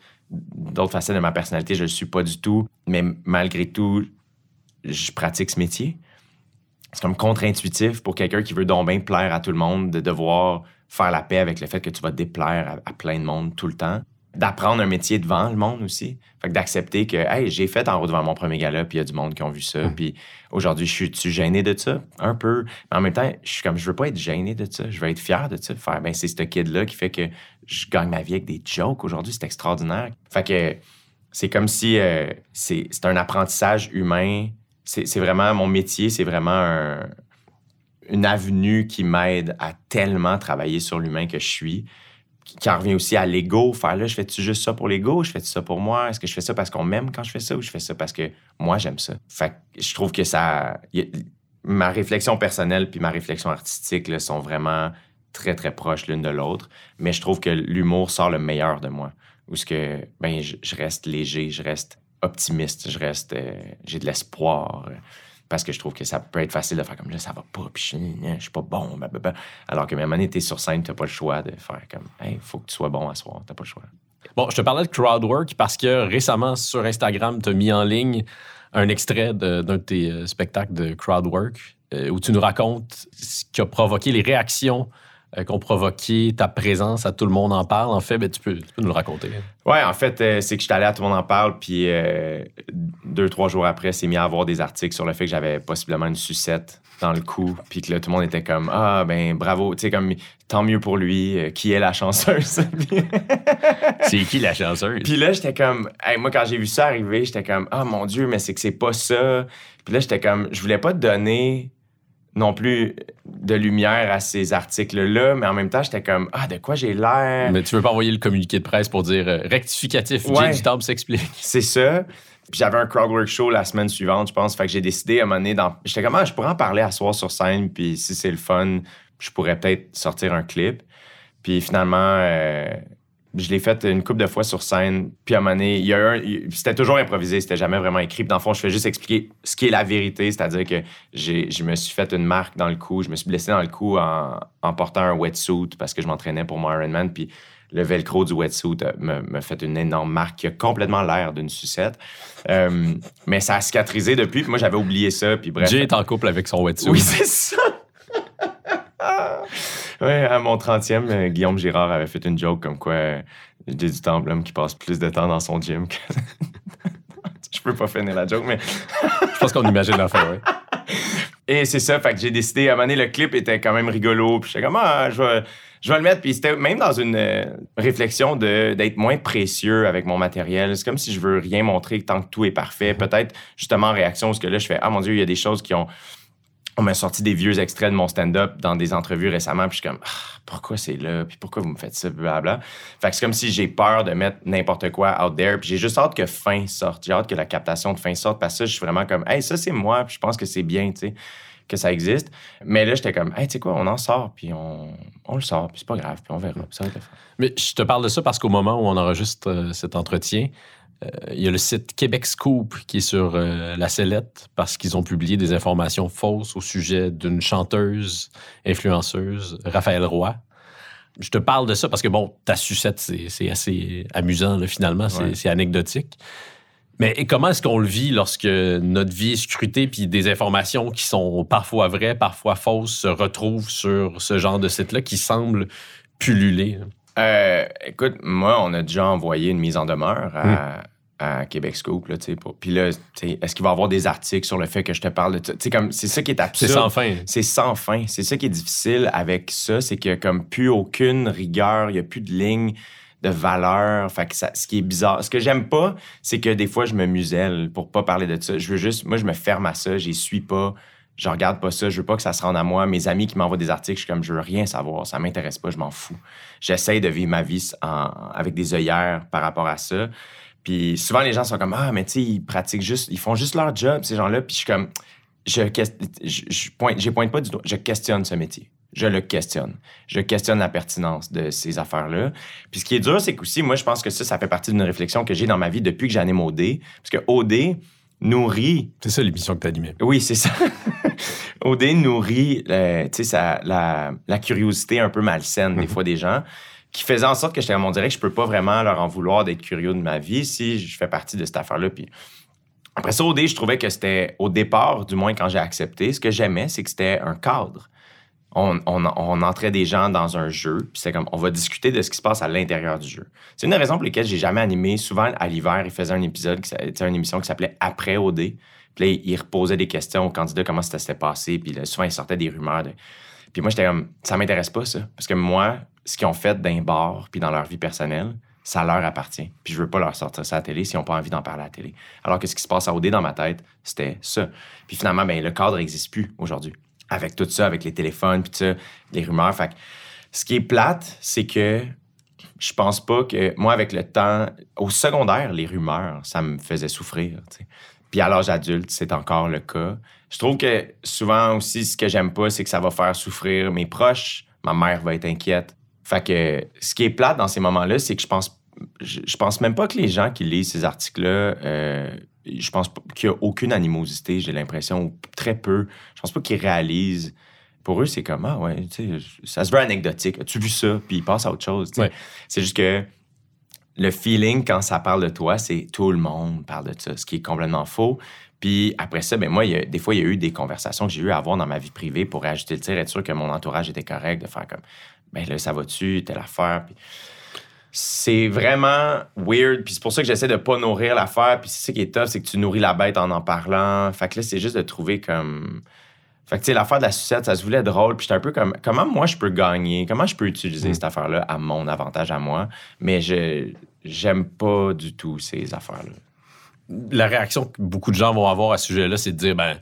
facettes de ma personnalité, je le suis pas du tout. Mais malgré tout, je pratique ce métier. C'est comme contre-intuitif pour quelqu'un qui veut donc bien plaire à tout le monde, de devoir faire la paix avec le fait que tu vas déplaire à plein de monde tout le temps. D'apprendre un métier devant le monde aussi. Fait que d'accepter que, hey, j'ai fait en route devant mon premier gala, puis il y a du monde qui ont vu ça. Puis aujourd'hui, je suis-tu gêné de ça? Un peu. Mais en même temps, je suis comme, je veux pas être gêné de ça. Je veux être fier de ça. Faire, ben, c'est ce kid-là qui fait que je gagne ma vie avec des jokes aujourd'hui. C'est extraordinaire. Fait que c'est comme si euh, c'est c'est un apprentissage humain. C'est c'est vraiment mon métier, c'est vraiment un- une avenue qui m'aide à tellement travailler sur l'humain que je suis. Qui en revient aussi à l'ego, faire là, je fais-tu juste ça pour l'ego, je fais-tu ça pour moi, est-ce que je fais ça parce qu'on m'aime quand je fais ça ou je fais ça parce que moi j'aime ça? Fait que je trouve que ça. ma réflexion personnelle puis ma réflexion artistique là, sont vraiment très très proches l'une de l'autre, mais je trouve que l'humour sort le meilleur de moi où ce que ben je, reste léger, je reste optimiste, je reste euh, j'ai de l'espoir parce que je trouve que ça peut être facile de faire comme là ça va pas puis je, je suis pas bon alors que même année t'es sur scène t'as pas le choix de faire comme hey faut que tu sois bon à soir t'as pas le choix. Bon, je te parlais de crowdwork parce que récemment, sur Instagram, tu as mis en ligne un extrait d'un de tes euh, spectacles de crowdwork euh, où tu nous racontes ce qui a provoqué les réactions euh, qu'ont provoqué ta présence à Tout le monde en parle. En fait, ben, tu, peux, tu peux nous le raconter. Ouais, en fait, euh, c'est que je suis allé à Tout le monde en parle, puis euh, deux, trois jours après, c'est mis à avoir des articles sur le fait que j'avais possiblement une sucette dans le cou, puis que là, tout le monde était comme Ah, ben bravo, tu sais, comme tant mieux pour lui, euh, qui est la chanceuse? *laughs* C'est qui la chanceuse? Puis là, j'étais comme, hey, moi, quand j'ai vu ça arriver, j'étais comme, ah mon Dieu, mais c'est que c'est pas ça. Puis là, j'étais comme, je voulais pas te donner non plus de lumière à ces articles-là, mais en même temps, j'étais comme, ah, de quoi j'ai l'air? Mais tu veux pas envoyer le communiqué de presse pour dire euh, rectificatif, Ouais. Jay du s'explique. C'est ça. Puis j'avais un crowdwork show la semaine suivante, je pense. Fait que j'ai décidé à un moment donné, dans... j'étais comme, ah, je pourrais en parler à soir sur scène, puis si c'est le fun, je pourrais peut-être sortir un clip. Puis finalement, euh, je l'ai fait une couple de fois sur scène. Puis à un moment donné, il y a eu un- il- C'était toujours improvisé, c'était jamais vraiment écrit. Puis dans le fond, je fais juste expliquer ce qui est la vérité, c'est-à-dire que j'ai, je me suis fait une marque dans le cou, je me suis blessé dans le cou en, en portant un wetsuit parce que je m'entraînais pour mon Ironman. Puis le velcro du wetsuit euh, me, me fait une énorme marque qui a complètement l'air d'une sucette. Euh, mais ça a cicatrisé depuis. Puis moi, j'avais oublié ça. Puis bref. Jay est en couple avec son wetsuit. Oui, c'est ça. Ouais, à mon 30e, euh, Guillaume Girard avait fait une joke comme quoi euh, j'ai du homme qui passe plus de temps dans son gym que. *laughs* Je peux pas finir la joke, mais. *laughs* Je pense qu'on imagine la fin, ouais. Et c'est ça, fait que j'ai décidé, à un moment donné, le clip était quand même rigolo, puis j'étais comme, ah, je vais, je vais le mettre. Puis c'était même dans une euh, réflexion de- d'être moins précieux avec mon matériel. C'est comme si je veux rien montrer tant que tout est parfait. Peut-être justement en réaction, parce que là, je fais, ah mon Dieu, il y a des choses qui ont. On m'a sorti des vieux extraits de mon stand-up dans des entrevues récemment, puis je suis comme, Ah, pourquoi c'est là, puis pourquoi vous me faites ça, blablabla. Fait c'est comme si j'ai peur de mettre n'importe quoi out there, puis j'ai juste hâte que fin sorte. J'ai hâte que la captation de fin sorte, parce que je suis vraiment comme, hey, ça c'est moi, puis je pense que c'est bien, tu sais, que ça existe. Mais là, j'étais comme, hey, tu sais quoi, on en sort, puis on, on le sort, puis c'est pas grave, puis on verra, puis ça va. Mais je te parle de ça parce qu'au moment où on enregistre euh, cet entretien, il y a le site Québec Scoop qui est sur euh, la sellette parce qu'ils ont publié des informations fausses au sujet d'une chanteuse, influenceuse, Raphaël Roy. Je te parle de ça parce que, bon, ta sucette, c'est assez amusant, là, finalement, c'est Ouais. anecdotique. Mais et comment est-ce qu'on le vit lorsque notre vie est scrutée puis des informations qui sont parfois vraies, parfois fausses se retrouvent sur ce genre de site-là qui semble pulluler? Euh, écoute, moi, on a déjà envoyé une mise en demeure à, à Québec Scoop, là, pour- Puis là, est-ce qu'il va y avoir des articles sur le fait que je te parle de... Comme, c'est ça qui est C'est absurde. sans fin. C'est sans fin. C'est ça qui est difficile avec ça, c'est qu'il n'y a comme plus aucune rigueur, il n'y a plus de ligne de valeur. Fait que ça, ce qui est bizarre. Ce que j'aime pas, c'est que des fois, je me muselle pour pas parler de ça. Je veux juste, moi, je me ferme à ça, j'y suis pas, je regarde pas ça, je veux pas que ça se rende à moi. Mes amis qui m'envoient des articles, je suis comme, je veux rien savoir, ça m'intéresse pas, je m'en fous. J'essaye de vivre ma vie en- avec des œillères par rapport à ça. Puis souvent, les gens sont comme, ah, mais tu sais, ils pratiquent juste, ils font juste leur job, ces gens-là. Puis je suis comme, je, je, je pointe, je pointe pas du doigt, je questionne ce métier. Je le questionne. Je questionne la pertinence de ces affaires-là. Puis ce qui est dur, c'est qu'aussi, moi, je pense que ça, ça fait partie d'une réflexion que j'ai dans ma vie depuis que j'anime OD. Parce que OD nourrit C'est ça l'émission que tu animais. oui, c'est ça. *laughs* OD nourrit euh, ça- la, la curiosité un peu malsaine, des fois, des gens, qui faisait en sorte que j'étais à mon direct, je peux pas vraiment leur en vouloir d'être curieux de ma vie si je fais partie de cette affaire-là. Puis après ça, OD, je trouvais que c'était, au départ, du moins quand j'ai accepté, ce que j'aimais, c'est que c'était un cadre. On, entrait des gens dans un jeu, puis c'est comme, on va discuter de ce qui se passe à l'intérieur du jeu. C'est une des raisons pour lesquelles j'ai jamais animé. Souvent, à l'hiver, ils faisaient un épisode, sais, une émission qui s'appelait Après OD. Puis là, ils reposaient des questions aux candidats, comment ça s'était passé, puis souvent, ils sortaient des rumeurs. Puis moi, j'étais comme, ça m'intéresse pas, ça. Parce que moi, ce qu'ils ont fait d'un bar, puis dans leur vie personnelle, ça leur appartient. Puis je veux pas leur sortir ça à la télé s'ils n'ont pas envie d'en parler à la télé. Alors que ce qui se passe à OD dans ma tête, c'était ça. Puis finalement, ben, le cadre n'existe plus aujourd'hui. Avec tout ça, avec les téléphones, puis ça, les rumeurs. Fait que ce qui est plate, c'est que je pense pas que moi, avec le temps, au secondaire, les rumeurs, ça me faisait souffrir. tu sais. Puis à l'âge adulte, c'est encore le cas. Je trouve que souvent aussi, ce que j'aime pas, c'est que ça va faire souffrir mes proches. Ma mère va être inquiète. Fait que ce qui est plate dans ces moments-là, c'est que je pense, je, je pense même pas que les gens qui lisent ces articles-là, euh, je pense qu'il y a aucune animosité, j'ai l'impression, ou très peu. Je pense pas qu'ils réalisent. Pour eux, c'est comme, ah ouais, tu sais, ça se veut anecdotique. As-tu vu ça? Puis ils passent à autre chose. Ouais. C'est juste que le feeling, quand ça parle de toi, c'est tout le monde parle de ça, ce qui est complètement faux. Puis après ça, ben moi, il y a- des fois, il y a eu des conversations que j'ai eu à avoir dans ma vie privée pour ajouter le tir, être sûr que mon entourage était correct, de faire comme, ben là, ça va-tu, telle affaire? Puis c'est vraiment weird. Puis c'est pour ça que j'essaie de pas nourrir l'affaire. Puis c'est ça qui est tough, c'est que tu nourris la bête en en parlant. Fait que là, c'est juste de trouver comme. Fait que tu sais, l'affaire de la sucette, ça se voulait drôle. Puis j'étais un peu comme, comment moi je peux gagner? Comment je peux utiliser cette affaire-là à mon avantage à moi? Mais je j'aime pas du tout ces affaires-là. La réaction que beaucoup de gens vont avoir à ce sujet-là, c'est de dire, ben,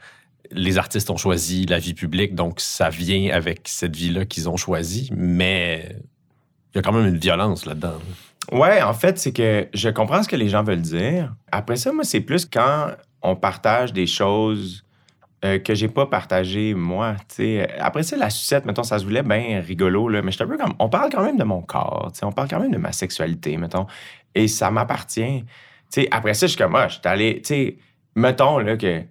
les artistes ont choisi la vie publique, donc ça vient avec cette vie-là qu'ils ont choisie, mais il y a quand même une violence là-dedans. Ouais, en fait, c'est que je comprends ce que les gens veulent dire. Après ça, moi, c'est plus quand on partage des choses euh, que j'ai pas partagées, moi. Après ça, la sucette, mettons, ça se voulait bien rigolo, là, mais je un peu comme. On parle quand même de mon corps, on parle quand même de ma sexualité, mettons, et ça m'appartient. Après ça, je suis comme, ah, je suis allé, mettons, là, que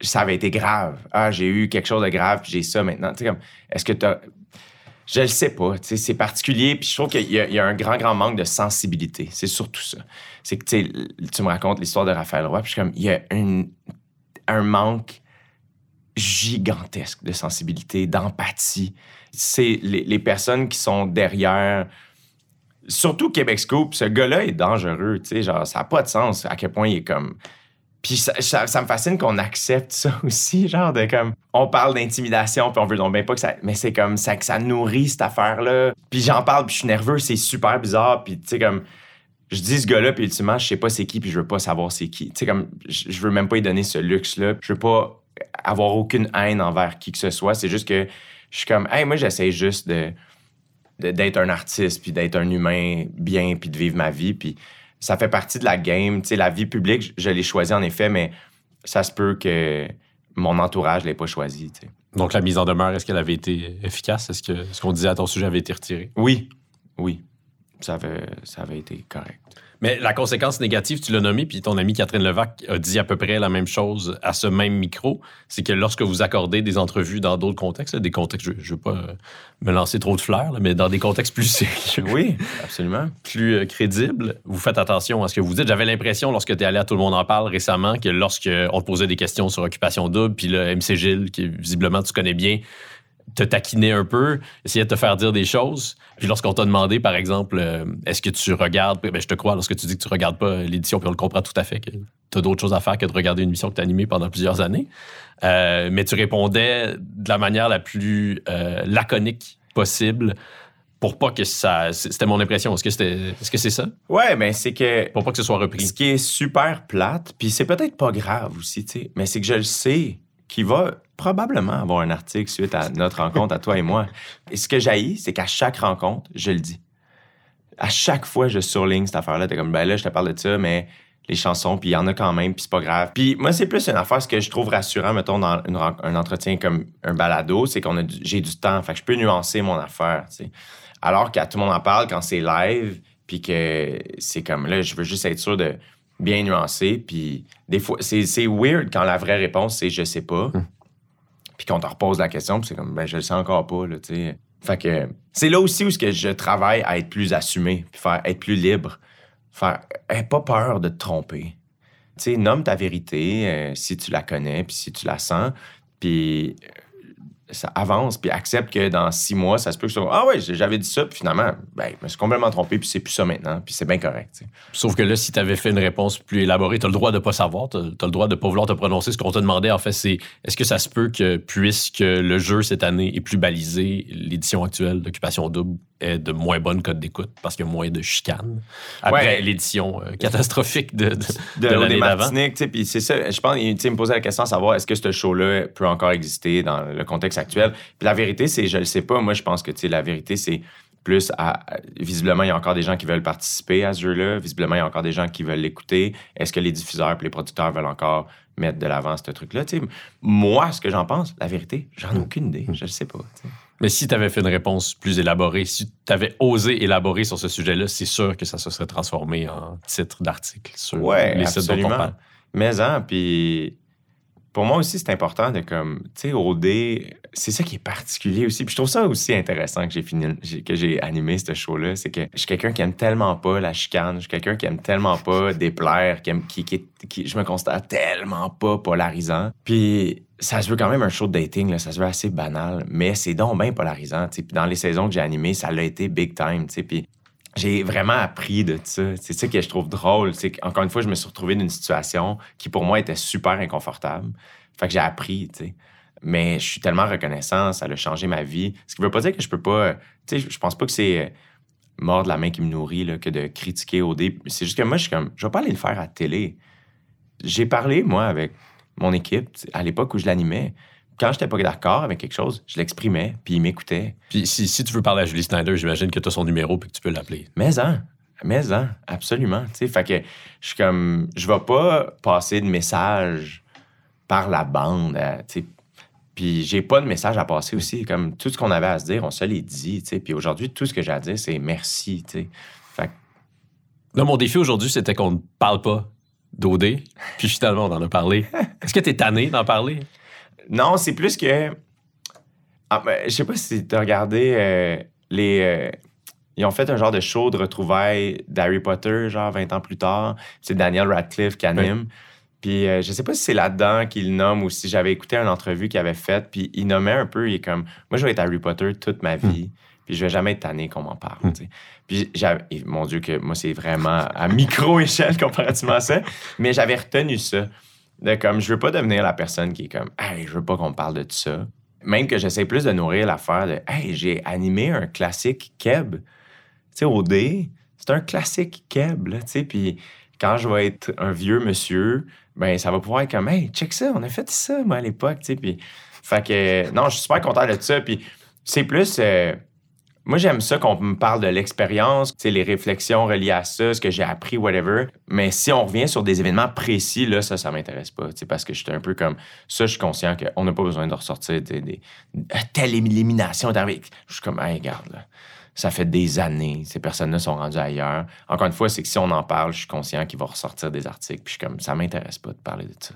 ça avait été grave. Ah, j'ai eu quelque chose de grave, puis j'ai ça maintenant. Tu comme, est-ce que tu Je le sais pas. C'est particulier. Puis je trouve qu'il y, a- un grand, grand manque de sensibilité. C'est surtout ça. C'est que tu me racontes l'histoire de Raphaël Roy. Puis je suis comme, il y a un manque gigantesque de sensibilité, d'empathie. C'est les, les personnes qui sont derrière. Surtout Québec Scoop, ce gars-là est dangereux. Tu sais, genre, ça n'a pas de sens à quel point il est comme. Puis ça, ça- me fascine qu'on accepte ça *laughs* aussi, genre de comme on parle d'intimidation puis on veut donc bien pas que ça mais c'est comme ça que ça nourrit cette affaire là. Puis j'en parle puis je suis nerveux, c'est super bizarre puis tu sais comme je dis ce gars-là puis ultimement je sais pas c'est qui puis je veux pas savoir c'est qui. Tu sais comme je veux même pas lui donner ce luxe là. Je veux pas avoir aucune haine envers qui que ce soit, c'est juste que je suis comme hey moi j'essaie juste de- d'être un artiste puis d'être un humain bien puis de vivre ma vie puis ça fait partie de la game. Tu sais, la vie publique, je, je l'ai choisi en effet, mais ça se peut que mon entourage ne l'ait pas choisi. tu sais. Donc, la mise en demeure, est-ce qu'elle avait été efficace? Est-ce que ce qu'on disait à ton sujet avait été retiré? Oui, oui, ça avait, ça avait été correct. Mais la conséquence négative, tu l'as nommé, puis ton amie Catherine Levac a dit à peu près la même chose à ce même micro. C'est que lorsque vous accordez des entrevues dans d'autres contextes, des contextes, je ne veux pas euh, me lancer trop de fleurs, mais dans des contextes plus sérieux, Oui, absolument. plus euh, crédibles, vous faites attention à ce que vous dites. J'avais l'impression, lorsque tu es allé à Tout le monde en parle récemment, que lorsque on te posait des questions sur Occupation Double, puis le MC Gilles, qui visiblement tu connais bien, te taquinait un peu, essayait de te faire dire des choses. Puis lorsqu'on t'a demandé, par exemple, euh, est-ce que tu regardes, ben, je te crois lorsque tu dis que tu regardes pas l'édition, puis on le comprend tout à fait, que tu as d'autres choses à faire que de regarder une émission que tu as animée pendant plusieurs années. Euh, mais tu répondais de la manière la plus euh, laconique possible pour pas que ça. C'était mon impression. Est-ce que c'était, est-ce que c'est ça? Ouais, mais c'est que Pour pas que ce soit repris. ce qui est super plate, puis c'est peut-être pas grave aussi, tu sais, mais c'est que je le sais qu'il va probablement avoir un article suite à notre rencontre, à toi et moi. Et ce que j'haïs, c'est qu'à chaque rencontre, je le dis. À chaque fois, je surligne cette affaire-là. T'es comme, ben là, je te parle de ça, mais les chansons, puis il y en a quand même, puis c'est pas grave. Puis moi, c'est plus une affaire, ce que je trouve rassurant, mettons, dans un entretien comme un balado, c'est qu'on a du- j'ai du temps, fait que je peux nuancer mon affaire, tu sais. Alors qu'à tout le monde en parle quand c'est live, puis que c'est comme là, je veux juste être sûr de bien nuancer, puis des fois, c'est c'est weird quand la vraie réponse, c'est je sais pas. Puis qu'on te repose la question, puis c'est comme, ben, je le sais encore pas, là, tu sais. Fait que c'est là aussi où ce que je travaille à être plus assumé, puis faire être plus libre. Faire, aie pas peur de te tromper. Tu sais, nomme ta vérité euh, si tu la connais, puis si tu la sens, puis ça avance, puis accepte que dans six mois, ça se peut que je sois, ah ouais, j'avais dit ça, puis finalement, ben, je me suis complètement trompé, puis c'est plus ça maintenant, puis c'est bien correct. Sauf que là, si tu avais fait une réponse plus élaborée, tu as le droit de pas savoir, tu as, le droit de pas vouloir te prononcer. Ce qu'on te demandait, en fait, c'est est-ce que ça se peut que, puisque le jeu cette année est plus balisé, l'édition actuelle d'Occupation Double est de moins bonne cote d'écoute parce qu'il y a moins de chicanes après Ouais. l'édition euh, catastrophique de, de, de, l'année d'avant? Puis c'est ça, je pense, il me posait la question à savoir est-ce que ce show-là peut encore exister dans le contexte actuel. Puis la vérité, c'est, je le sais pas, moi, je pense que, la vérité, c'est plus à, visiblement, il y a encore des gens qui veulent participer à ce jeu-là, visiblement, il y a encore des gens qui veulent l'écouter. Est-ce que les diffuseurs et les producteurs veulent encore mettre de l'avant ce truc-là? Moi, ce que j'en pense, la vérité, j'en ai aucune idée, je le sais pas. Mais si tu avais fait une réponse plus élaborée, si tu avais osé élaborer sur ce sujet-là, c'est sûr que ça se serait transformé en titre d'article sur Ouais, les sites dont on absolument. parle. Mais hein, puis pour moi aussi, c'est important de comme, tu sais, OD, c'est ça qui est particulier aussi. Puis je trouve ça aussi intéressant que j'ai fini, que j'ai animé ce show-là. C'est que je suis quelqu'un qui aime tellement pas la chicane, je suis quelqu'un qui aime tellement pas déplaire, qui aime, qui, qui, je me considère tellement pas polarisant. Puis ça se veut quand même un show de dating, là, ça se veut assez banal, mais c'est donc bien polarisant. Puis dans les saisons que j'ai animées, ça l'a été big time, tu sais. Puis j'ai vraiment appris de ça. C'est ça que je trouve drôle. C'est encore une fois, je me suis retrouvé dans une situation qui pour moi était super inconfortable. Fait que j'ai appris, tu sais. Mais je suis tellement reconnaissant, ça a changé ma vie. Ce qui veut pas dire que je peux pas. Tu sais, je pense pas que c'est euh, mort de la main qui me nourrit là, que de critiquer au dé. C'est juste que moi, je suis comme, vais pas aller le faire à la télé. J'ai parlé, moi, avec mon équipe, à l'époque où je l'animais. Quand j'étais pas d'accord avec quelque chose, je l'exprimais, puis il m'écoutait. Puis si, si tu veux parler à Julie Snyder, j'imagine que tu as son numéro puis que tu peux l'appeler. Mais en, mais en, absolument. Tu sais, fait que je suis comme, je vais pas passer de message par la bande. tu sais. Puis j'ai pas de message à passer aussi. Comme tout ce qu'on avait à se dire, on se l'est dit. tu sais. Puis aujourd'hui, tout ce que j'ai à dire, c'est merci. tu sais. Fait que Là, mon défi aujourd'hui, c'était qu'on ne parle pas d'OD. Puis finalement, on en a parlé. *laughs* Est-ce que tu es tanné d'en parler? Non, c'est plus que. Ah, ben, je sais pas si tu as regardé euh, les. euh, Ils ont fait un genre de show de retrouvailles d'Harry Potter, genre 20 ans plus tard. C'est Daniel Radcliffe qui anime. Puis euh, je sais pas si c'est là-dedans qu'il nomme ou si j'avais écouté une entrevue qu'il avait faite. Puis il nommait un peu, il est comme Moi, je vais être Harry Potter toute ma vie. Puis je vais jamais être tanné qu'on m'en parle. tu sais. Puis j'avais. et Mon Dieu, que moi, c'est vraiment à micro-échelle *laughs* comparativement à ça. Mais j'avais retenu ça. De comme, je veux pas devenir la personne qui est comme, hey, je veux pas qu'on parle de tout ça. Même que j'essaie plus de nourrir l'affaire de, hey, j'ai animé un classique Keb. Tu sais, au D, c'est un classique Keb, tu sais. Puis quand je vais être un vieux monsieur, ben, ça va pouvoir être comme, hey, check ça, on a fait ça, moi, à l'époque, tu sais. Puis, fait que, non, je suis super content de ça. Puis, c'est plus. euh, moi, j'aime ça qu'on me parle de l'expérience, les réflexions reliées à ça, ce que j'ai appris, whatever. Mais si on revient sur des événements précis, là, ça, ça m'intéresse pas. Parce que j'étais un peu comme. Ça, je suis conscient qu'on n'a pas besoin de ressortir des. Ah, telle élimination. Je suis comme, hey, regarde, là. Ça fait des années. Ces personnes-là sont rendues ailleurs. Encore une fois, c'est que si on en parle, je suis conscient qu'il va ressortir des articles. Puis je suis comme, ça m'intéresse pas de parler de ça.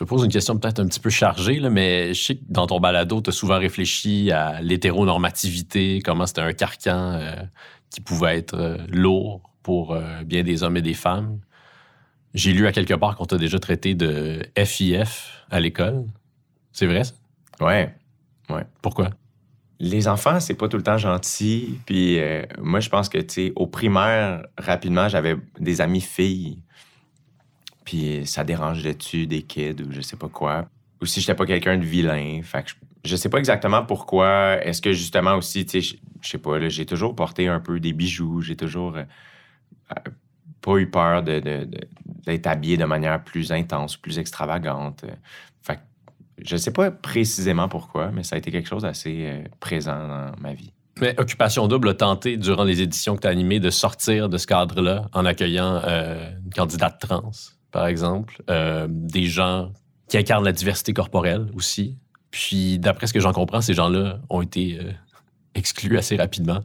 Te pose une question peut-être un petit peu chargée, là, mais je sais que dans ton balado, tu as souvent réfléchi à l'hétéronormativité, comment c'était un carcan euh, qui pouvait être euh, lourd pour euh, bien des hommes et des femmes. J'ai lu à quelque part qu'on t'a déjà traité de FIF à l'école. C'est vrai, ça? Ouais. Pourquoi? Les enfants, c'est pas tout le temps gentil. Puis moi, je pense que, tu sais, au primaire, rapidement, j'avais des amis filles. Puis ça dérangeait-tu des kids ou je sais pas quoi? Ou si j'étais pas quelqu'un de vilain. Fait que je, sais pas exactement pourquoi. Est-ce que justement aussi, tu sais, je, sais pas, j'ai toujours porté un peu des bijoux. J'ai toujours euh, euh, pas eu peur d'être habillé de manière plus intense, plus extravagante. Fait que je sais pas précisément pourquoi, mais ça a été quelque chose d'assez euh, présent dans ma vie. Mais Occupation Double a tenté, durant les éditions que tu as animées, de sortir de ce cadre-là en accueillant une candidate trans, par exemple, euh, des gens qui incarnent la diversité corporelle aussi. Puis, d'après ce que j'en comprends, ces gens-là ont été euh, exclus assez rapidement.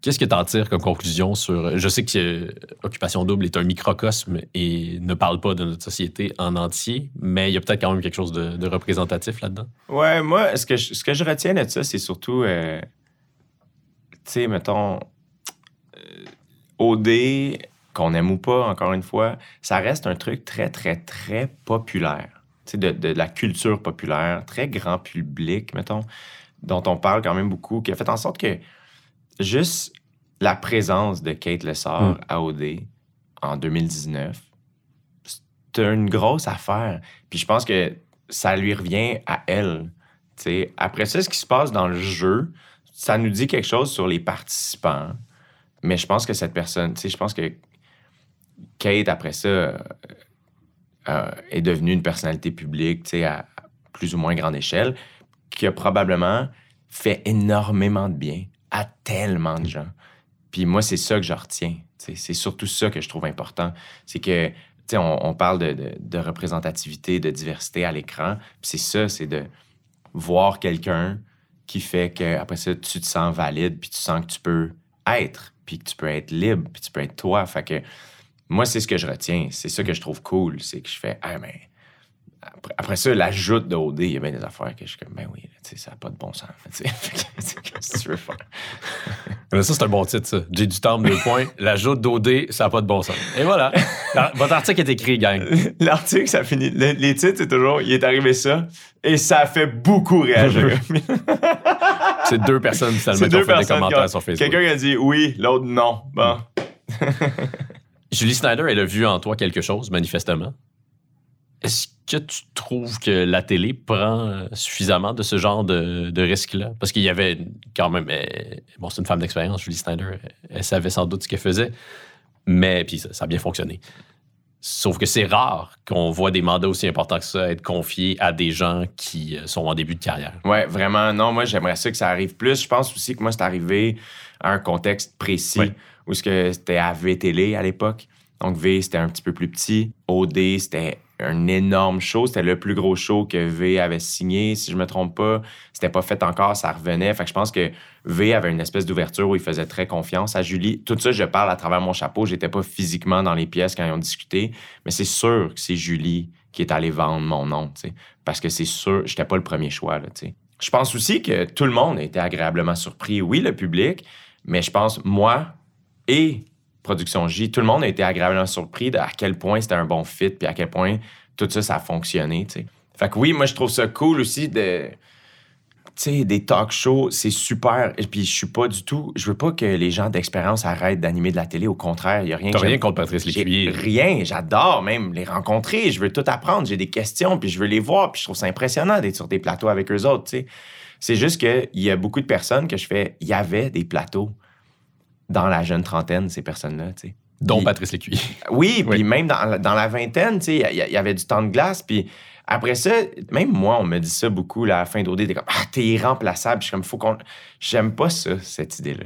Qu'est-ce que tu en tires comme conclusion sur. Je sais que euh, Occupation Double est un microcosme et ne parle pas de notre société en entier, mais il y a peut-être quand même quelque chose de, représentatif là-dedans. Ouais, moi, ce que je, ce que je retiens de ça, c'est surtout, euh, tu sais, mettons, euh, OD, qu'on aime ou pas, encore une fois, ça reste un truc très, très, très populaire. Tu sais, de, de la culture populaire, très grand public, mettons, dont on parle quand même beaucoup, qui a fait en sorte que juste la présence de Kate Lessard Mm. à OD en 2019, c'était une grosse affaire. Puis je pense que ça lui revient à elle. Tu sais, après ça, ce qui se passe dans le jeu, ça nous dit quelque chose sur les participants. Mais je pense que cette personne, tu sais, je pense que Kate, après ça, euh, euh, est devenue une personnalité publique, tu sais, à plus ou moins grande échelle, qui a probablement fait énormément de bien à tellement de gens. Puis moi, c'est ça que je retiens. C'est surtout ça que je trouve important. C'est que, tu sais, on, parle de représentativité, de diversité à l'écran. Puis c'est ça, c'est de voir quelqu'un qui fait que après ça, tu te sens valide, puis tu sens que tu peux être, puis que tu peux être libre, puis tu peux être toi. Fait que moi, c'est ce que je retiens. C'est ça que je trouve cool. C'est que je fais, ah, mais. Après, après ça, l'ajoute de OD, il y a bien des affaires que je suis comme, ben oui, ça n'a pas de bon sens. *laughs* Qu'est-ce que tu veux faire? *laughs* Mais ça, c'est un bon titre, ça. J'ai du temps, deux points. L'ajout d'OD, ça n'a pas de bon sens. Et voilà. Votre article est écrit, gang. *laughs* L'article, ça finit. le- les titres, c'est toujours, il est arrivé ça, et ça a fait beaucoup réagir. C'est deux personnes, finalement, qui ont fait des commentaires sur Facebook. Quelqu'un qui a dit oui, l'autre non. Bon. Julie Snyder, elle a vu en toi quelque chose, manifestement? Est-ce que tu trouves que la télé prend euh, suffisamment de ce genre de, de risque-là? Parce qu'il y avait quand même... elle- bon, c'est une femme d'expérience, Julie Snyder. Elle, elle savait sans doute ce qu'elle faisait. Mais, puis ça, ça a bien fonctionné. Sauf que c'est rare qu'on voit des mandats aussi importants que ça être confiés à des gens qui euh, sont en début de carrière. Ouais, vraiment. Non, moi, j'aimerais ça que ça arrive plus. Je pense aussi que moi, c'est arrivé à un contexte précis Ouais. Où ce que c'était à V Télé à l'époque. Donc, V, c'était un petit peu plus petit. OD, c'était un énorme show. C'était le plus gros show que V avait signé, si je me trompe pas. C'était pas fait encore, ça revenait. Fait que je pense que V avait une espèce d'ouverture où il faisait très confiance à Julie. Tout ça, je parle à travers mon chapeau. J'étais pas physiquement dans les pièces quand ils ont discuté. Mais c'est sûr que c'est Julie qui est allée vendre mon nom. Parce que c'est sûr, j'étais pas le premier choix. Je pense aussi que tout le monde a été agréablement surpris. Oui, le public, mais je pense, moi et Production J, tout le monde a été agréablement surpris de à quel point c'était un bon fit, puis à quel point tout ça, ça a fonctionné. Fait que oui, moi, je trouve ça cool aussi de... Tu sais, des talk shows, c'est super. Et puis, je suis pas du tout... Je veux pas que les gens d'expérience arrêtent d'animer de la télé. Au contraire, il y a rien T'as rien contre Patrice Lécuyer. Rien, j'adore même les rencontrer, je veux tout apprendre, j'ai des questions, puis je veux les voir, puis je trouve ça impressionnant d'être sur des plateaux avec eux autres, tu sais. C'est juste qu'il y a beaucoup de personnes que je fais, il y avait des plateaux dans la jeune trentaine, ces personnes-là, tu sais. Dont Patrice Lécuyer. Oui, puis même dans, la- dans la vingtaine, tu sais, il y, avait du temps de glace, puis après ça, même moi, on me dit ça beaucoup, là, à la fin d'OD, t'es comme, ah, t'es irremplaçable. Je suis comme, faut qu'on. J'aime pas ça, cette idée-là.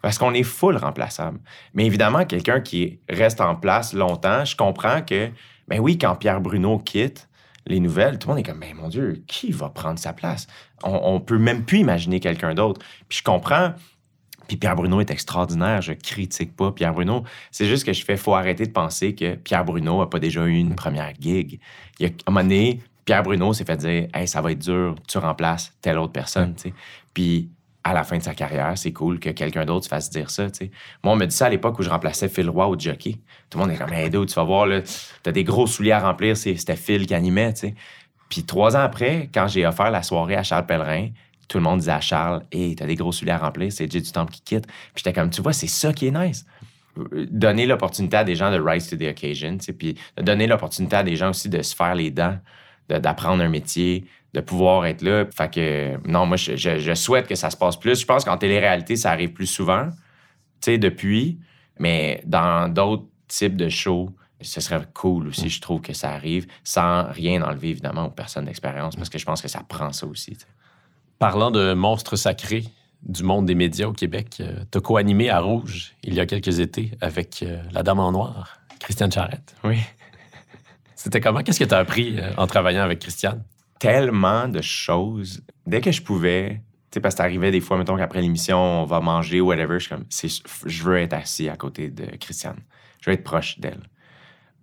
Parce qu'on est full remplaçable. Mais évidemment, quelqu'un qui reste en place longtemps, je comprends que, ben oui, quand Pierre Bruno quitte les nouvelles, tout le monde est comme, ben mon Dieu, qui va prendre sa place? On, on peut même plus imaginer quelqu'un d'autre. Puis je comprends. Puis Pierre Bruno est extraordinaire, je critique pas Pierre Bruno. C'est juste que je fais, faut arrêter de penser que Pierre Bruno a pas déjà eu une première gig. Il a, un Pierre Bruno s'est fait dire, hey, ça va être dur, tu remplaces telle autre personne. Puis à la fin de sa carrière, c'est cool que quelqu'un d'autre se fasse dire ça. Moi, on me dit ça à l'époque où je remplaçais Phil Roy au jockey. Tout le monde est comme, hey, dude, tu vas voir, t'as des gros souliers à remplir, c'était Phil qui animait. Puis trois ans après, quand j'ai offert la soirée à Charles Pellerin, tout le monde disait à Charles, hey, t'as des gros souliers à remplir, c'est Jay du Temple qui quitte. Puis j'étais comme, tu vois, c'est ça qui est nice. Donner l'opportunité à des gens de rise to the occasion, puis donner l'opportunité à des gens aussi de se faire les dents, de- d'apprendre un métier, de pouvoir être là. Fait que, non, moi, je, souhaite que ça se passe plus. Je pense qu'en télé-réalité, ça arrive plus souvent, tu sais, depuis, mais dans d'autres types de shows, ce serait cool aussi, je trouve, que ça arrive sans rien enlever, évidemment, aux personnes d'expérience, parce que je pense que ça prend ça aussi. Parlant de monstres sacrés du monde des médias au Québec, euh, t'as co-animé à Rouge il y a quelques étés avec euh, la Dame en Noir, Christiane Charrette. Oui. C'était comment? Qu'est-ce que t'as appris euh, en travaillant avec Christiane? tellement de choses. Dès que je pouvais, tu sais, parce que ça arrivait des fois, mettons qu'après l'émission, on va manger ou whatever, je suis comme, je veux être assis à côté de Christiane. Je veux être proche d'elle.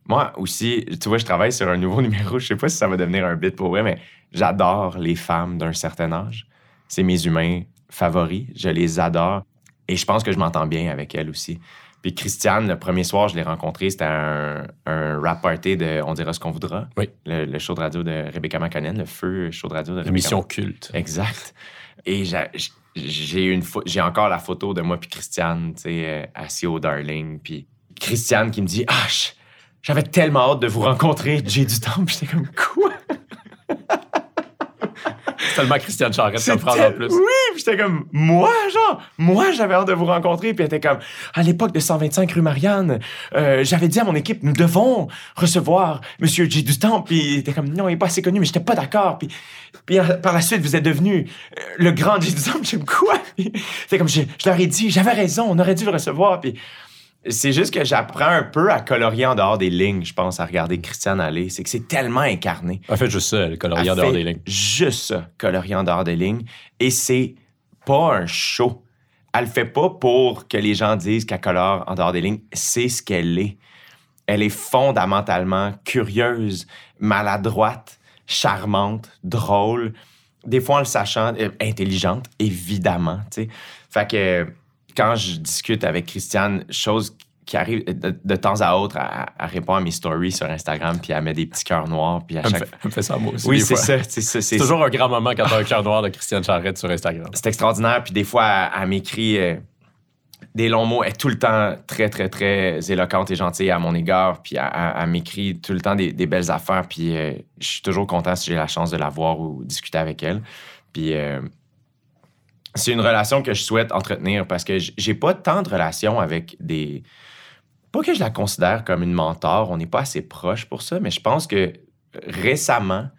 Moi aussi, tu vois, je travaille sur un nouveau *laughs* numéro. Je sais pas si ça va devenir un bit pour vrai, mais j'adore les femmes d'un certain âge. C'est mes humains favoris. Je les adore. Et je pense que je m'entends bien avec elle aussi. Puis Christiane, le premier soir, je l'ai rencontrée, c'était un, un rap party de On dira ce qu'on voudra. Oui. Le, le show de radio de Rebecca McConnell, le feu show de radio de Rebecca Émission culte. Exact. Et j'a- j'ai une j'ai encore la photo de moi puis Christiane, tu sais, euh, assis au Darling, puis Christiane qui me dit ah j'avais tellement hâte de vous rencontrer, j'ai du temps, puis j'étais comme quoi? C'est tellement Christiane Charrette C'est comme phrase en tel- plus. Oui, puis j'étais comme moi genre moi j'avais hâte de vous rencontrer, puis elle était comme à l'époque de 125 rue Marianne, euh, j'avais dit à mon équipe nous devons recevoir Monsieur J du temps, puis il était comme non il est pas assez connu, mais j'étais pas d'accord, puis puis euh, par la suite, vous êtes devenu euh, le grand J du Temple. Je me quoi? *laughs* Puis C'est comme, je, je leur ai dit, j'avais raison, on aurait dû le recevoir. Puis c'est juste que j'apprends un peu à colorier en dehors des lignes, je pense, à regarder Christiane aller. C'est que c'est tellement incarné. En fait, juste ça, le colorier en Elle dehors des lignes. Juste ça, colorier en dehors des lignes. Et c'est pas un show. Elle le fait pas pour que les gens disent qu'elle colore en dehors des lignes. C'est ce qu'elle est. Elle est fondamentalement curieuse, maladroite, charmante, drôle. Des fois, en le sachant, euh, intelligente, évidemment. tu sais. Fait que quand je discute avec Christiane, chose qui arrive de, de temps à autre, elle, elle répond à mes stories sur Instagram, puis elle met des petits cœurs noirs, puis à Elle me, chaque fait, elle me fait ça moi aussi. oui, c'est ça. C'est toujours un grand moment quand t'as un cœur noir de Christiane Charrette sur Instagram. c'est extraordinaire. Puis des fois, elle, elle m'écrit euh, des longs mots. Elle est tout le temps très, très, très éloquente et gentille à mon égard. Puis elle, elle- elle m'écrit tout le temps des, des belles affaires. Puis euh, je suis toujours content si j'ai la chance de la voir ou discuter avec elle. Puis euh, c'est une relation que je souhaite entretenir parce que j'ai pas tant de relations avec des pas que je la considère comme une mentor, on n'est pas assez proche pour ça, mais je pense que récemment,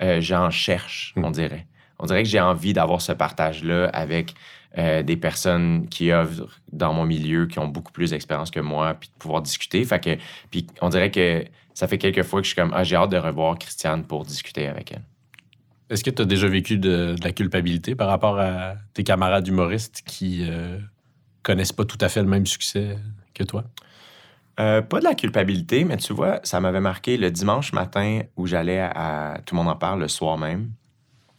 euh, j'en cherche, Mm. on dirait. On dirait que j'ai envie d'avoir ce partage-là avec euh, des personnes qui œuvrent dans mon milieu, qui ont beaucoup plus d'expérience que moi, puis de pouvoir discuter. Fait que, puis on dirait que ça fait quelques fois que je suis comme, ah, j'ai hâte de revoir Christiane pour discuter avec elle. Est-ce que tu as déjà vécu de, de la culpabilité par rapport à tes camarades humoristes qui euh, connaissent pas tout à fait le même succès que toi? Euh, pas de la culpabilité, mais tu vois, ça m'avait marqué le dimanche matin où j'allais à, à Tout le monde en parle le soir même.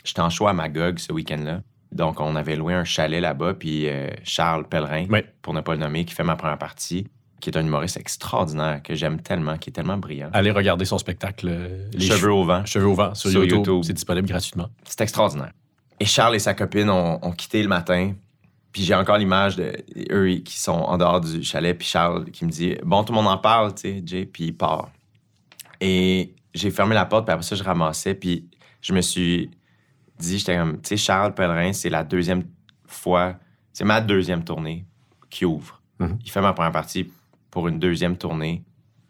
J'étais en show à Magog ce week-end-là. Donc, on avait loué un chalet là-bas, puis euh, Charles Pellerin, Oui. pour ne pas le nommer, qui fait ma première partie, qui est un humoriste extraordinaire, que j'aime tellement, qui est tellement brillant. Allez regarder son spectacle. euh, Les Cheveux au vent. Cheveux au vent sur, Sur YouTube. YouTube. C'est disponible gratuitement. C'est extraordinaire. Et Charles et sa copine ont, ont quitté le matin. Puis j'ai encore l'image de eux qui sont en dehors du chalet. Puis Charles qui me dit Bon, tout le monde en parle, tu sais, Jay. Puis il part. Et j'ai fermé la porte. Puis après ça, je ramassais. Puis je me suis dit J'étais comme, tu sais, Charles Pellerin, c'est la deuxième fois, c'est ma deuxième tournée qui ouvre. Mhm. Il fait ma première partie pour une deuxième tournée.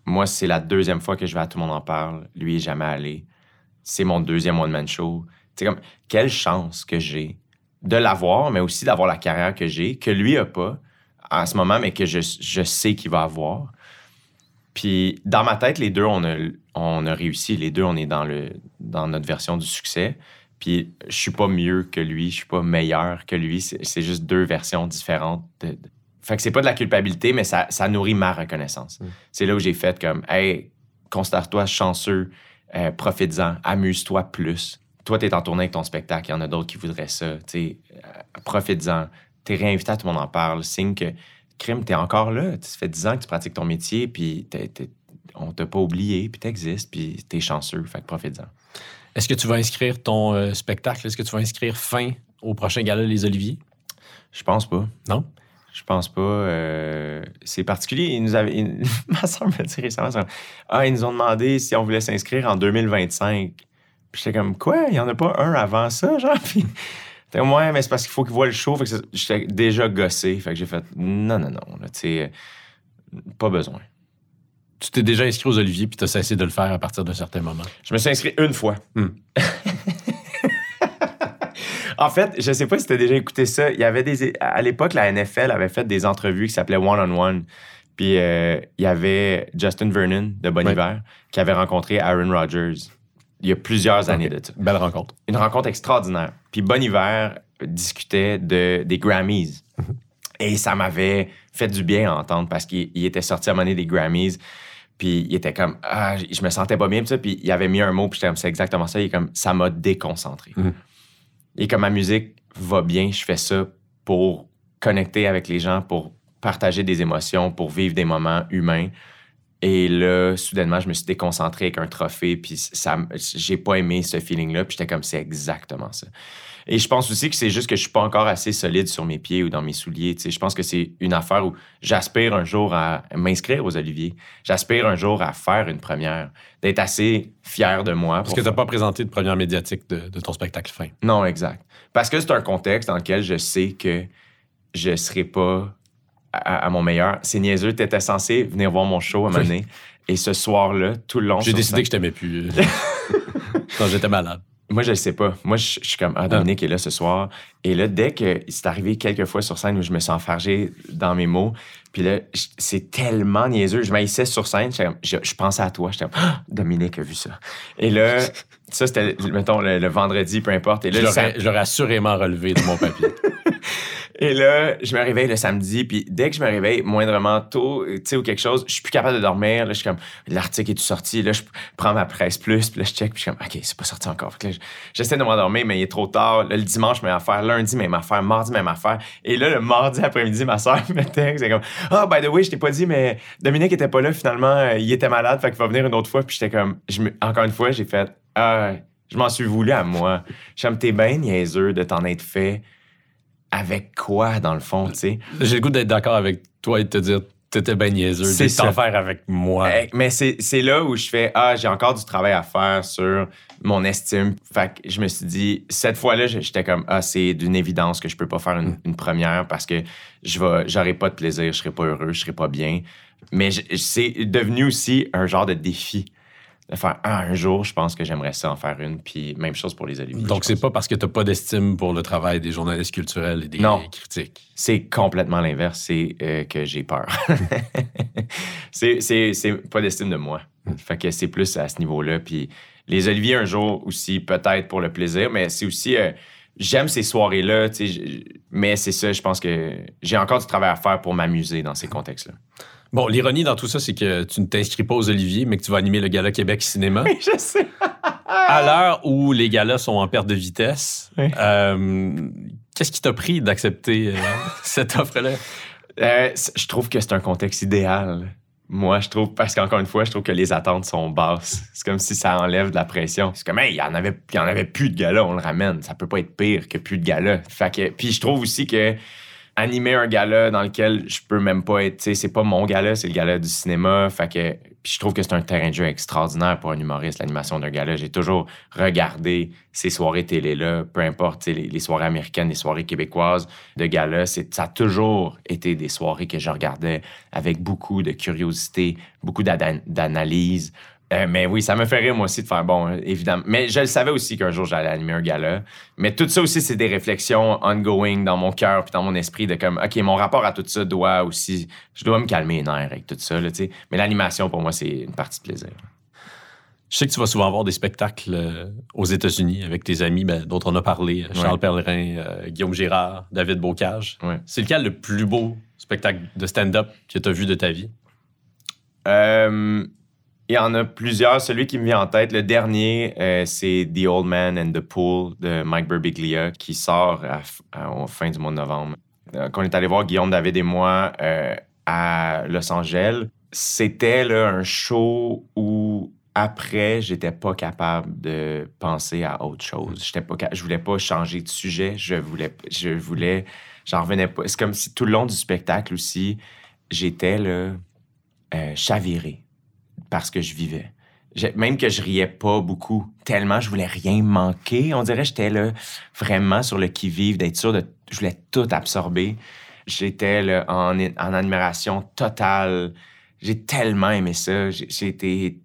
Moi, c'est la deuxième fois que je vais à Tout le monde en parle. Lui est jamais allé. C'est mon deuxième one-man show. Sais, comme, quelle chance que j'ai de l'avoir, mais aussi d'avoir la carrière que j'ai, que lui a pas en ce moment, mais que je, je sais qu'il va avoir. Puis dans ma tête, les deux, on a, on a réussi. Les deux, on est dans, le, dans notre version du succès. Puis je suis pas mieux que lui, je suis pas meilleur que lui. C'est c'est juste deux versions différentes. Fait que c'est pas de la culpabilité, mais ça, ça nourrit ma reconnaissance. Mm. C'est là où j'ai fait comme, hey, considère-toi chanceux, euh, profites-en, amuse-toi plus. Toi, t'es en tournée avec ton spectacle, il y en a d'autres qui voudraient ça. Tu sais, euh, profites-en. T'es réinvité à tout le monde en parle. Signe que, crime, t'es encore là. Ça fait 10 ans que tu pratiques ton métier, puis t'es- t'es- on t'a pas oublié, puis t'existes, puis t'es chanceux. Fait que profites-en. Est-ce que tu vas inscrire ton euh, spectacle? Est-ce que tu vas inscrire fin au prochain gala Les Oliviers? Je pense pas. Non? Je pense pas. euh, c'est particulier. Ils nous avaient, ils- *laughs* ma soeur m'a dit récemment, ah, ils nous ont demandé si on voulait s'inscrire en 2025. Puis j'étais comme, quoi? Il y en a pas un avant ça, genre? *laughs* Puis t'es comme, ouais, mais c'est parce qu'il faut qu'ils voient le show. Fait que c'est- j'étais déjà gossé. Fait que j'ai fait, non, non, non, tu sais, euh, pas besoin. Tu t'es déjà inscrit aux Oliviers puis tu as cessé de le faire à partir d'un certain moment. Je me suis inscrit une fois. Hmm. *laughs* en fait, je sais pas si tu as déjà écouté ça. Il y avait des. À l'époque, la NFL avait fait des entrevues qui s'appelaient One on One. Puis euh, il y avait Justin Vernon de Bon Ouais. Hiver qui avait rencontré Aaron Rodgers il y a plusieurs années de ça. Belle rencontre. Une rencontre extraordinaire. Puis Bon Hiver discutait de, des Grammys. Et ça m'avait fait du bien à entendre parce qu'il il était sorti à donné des Grammys. Puis il était comme, ah, je me sentais pas bien. Puis il avait mis un mot, puis j'étais comme, c'est exactement ça. Il est comme, ça m'a déconcentré. Mhm. Et comme ma musique va bien, je fais ça pour connecter avec les gens, pour partager des émotions, pour vivre des moments humains. Et là, soudainement, je me suis déconcentré avec un trophée, puis ça, j'ai pas aimé ce feeling-là, puis j'étais comme, c'est exactement ça. Et je pense aussi que c'est juste que je suis pas encore assez solide sur mes pieds ou dans mes souliers. tu sais. Je pense que c'est une affaire où j'aspire un jour à m'inscrire aux Oliviers. J'aspire un jour à faire une première, d'être assez fier de moi. Parce que tu n'as pas présenté de première médiatique de, de ton spectacle fin. non, exact. Parce que c'est un contexte dans lequel je sais que je ne serai pas à, à mon meilleur. C'est niaiseux, tu étais censé venir voir mon show à un moment donné. Et ce soir-là, tout le long. J'ai décidé scène- que je t'aimais plus. euh, *laughs* quand j'étais malade. Moi, je ne sais pas. Moi, je, je suis comme, ah, Dominique est là ce soir. Et là, dès que c'est arrivé quelques fois sur scène où je me suis enfargé dans mes mots, puis là, c'est tellement niaiseux. Je m'haïssais sur scène, je, je pensais à toi. J'étais comme, ah, Dominique a vu ça. Et là, *laughs* ça, c'était, mettons, le, le vendredi, peu importe. Et là, je l'aurais assurément relevé de mon papier. *laughs* Et là, je me réveille le samedi, puis dès que je me réveille moindrement tôt, tu sais, ou quelque chose, je suis plus capable de dormir. Là, je suis comme, l'article est tout sorti. Là, je prends ma presse plus, puis là, je check, puis je suis comme, OK, c'est pas sorti encore. J'essaie de m'endormir, mais il est trop tard. Là, le dimanche, même affaire. Lundi, même affaire. Mardi, même affaire. Et là, le mardi après-midi, ma soeur *laughs* me texte, c'est comme, Ah, by the way, je t'ai pas dit, mais Dominique était pas là, finalement, euh, il était malade, fait qu'il va venir une autre fois. Puis j'étais comme, je me- encore une fois, j'ai fait, Ah, je m'en suis voulu à moi. J'aime t'es bien niaiseux de t'en être fait avec quoi, dans le fond, tu sais? J'ai le goût d'être d'accord avec toi et de te dire T'étais ben niaiseux. C'est C'est t'en faire avec moi. Eh, Mais c'est c'est là où je fais Ah, j'ai encore du travail à faire sur mon estime. Fait que je me suis dit, cette fois-là, j'étais comme Ah, c'est d'une évidence que je peux pas faire une, une première parce que je vais j'aurai pas de plaisir, je serai pas heureux, je serai pas bien. Mais c'est devenu aussi un genre de défi. De faire Ah, un jour, je pense que j'aimerais ça en faire une. Puis même chose pour les oliviers. Donc, c'est pas parce que t'as pas d'estime pour le travail des journalistes culturels et des Non. critiques. C'est complètement l'inverse, c'est euh, que j'ai peur. *laughs* c'est, pas d'estime de moi. Fait que c'est plus à ce niveau-là. Puis les oliviers, un jour aussi, peut-être pour le plaisir, mais c'est aussi. euh, j'aime ces soirées-là, tu mais c'est ça, je pense que j'ai encore du travail à faire pour m'amuser dans ces contextes-là. Bon, l'ironie dans tout ça, c'est que tu ne t'inscris pas aux Oliviers, mais que tu vas animer le Gala Québec Cinéma. *laughs* je sais. à l'heure où les galas sont en perte de vitesse, Oui. euh, qu'est-ce qui t'a pris d'accepter euh, *laughs* cette offre-là? Euh, je trouve que c'est un contexte idéal. Moi, je trouve, parce qu'encore une fois, je trouve que les attentes sont basses. C'est comme si ça enlève de la pression. C'est comme, hey, il y en avait, il y en avait plus de gala, on le ramène. Ça peut pas être pire que plus de gala. Fait que, puis je trouve aussi que animer un gala dans lequel je peux même pas être, c'est pas mon gala, c'est le gala du cinéma. Fait que, puis je trouve que c'est un terrain de jeu extraordinaire pour un humoriste, l'animation d'un gala. J'ai toujours regardé ces soirées télé-là, peu importe, les, les soirées américaines, les soirées québécoises de gala. Ça a toujours été des soirées que je regardais avec beaucoup de curiosité, beaucoup d'ana- d'analyse. Euh, mais oui, ça me fait rire, moi aussi, de faire bon, euh, évidemment. Mais je le savais aussi qu'un jour, j'allais animer un gala. Mais tout ça aussi, c'est des réflexions ongoing dans mon cœur puis dans mon esprit de comme, OK, mon rapport à tout ça doit aussi. Je dois me calmer les nerfs avec tout ça, là, tu sais. Mais l'animation, pour moi, c'est une partie de plaisir. Je sais que tu vas souvent voir des spectacles euh, aux États-Unis avec tes amis ben, dont on a parlé, euh, Charles Ouais. Pellerin, euh, Guillaume Girard, David Bocage. Ouais. C'est lequel le plus beau spectacle de stand-up que tu as vu de ta vie? Euh, il y en a plusieurs. Celui qui me vient en tête, le dernier, euh, c'est The Old Man and the Pool de Mike Birbiglia qui sort à, fin du mois de novembre. Euh, Qu'on est allé voir Guillaume, David et moi euh, à Los Angeles. C'était un show où après, j'étais pas capable de penser à autre chose. J'étais pas, je voulais pas changer de sujet. Je voulais, je voulais, j'en revenais pas. C'est comme si tout le long du spectacle aussi, j'étais là, euh, chaviré parce que je vivais. Même que je riais pas beaucoup, tellement je voulais rien manquer. On dirait que j'étais là vraiment sur le qui-vive, d'être sûr de. Je voulais tout absorber. J'étais en, en admiration totale. J'ai tellement aimé ça. J'ai été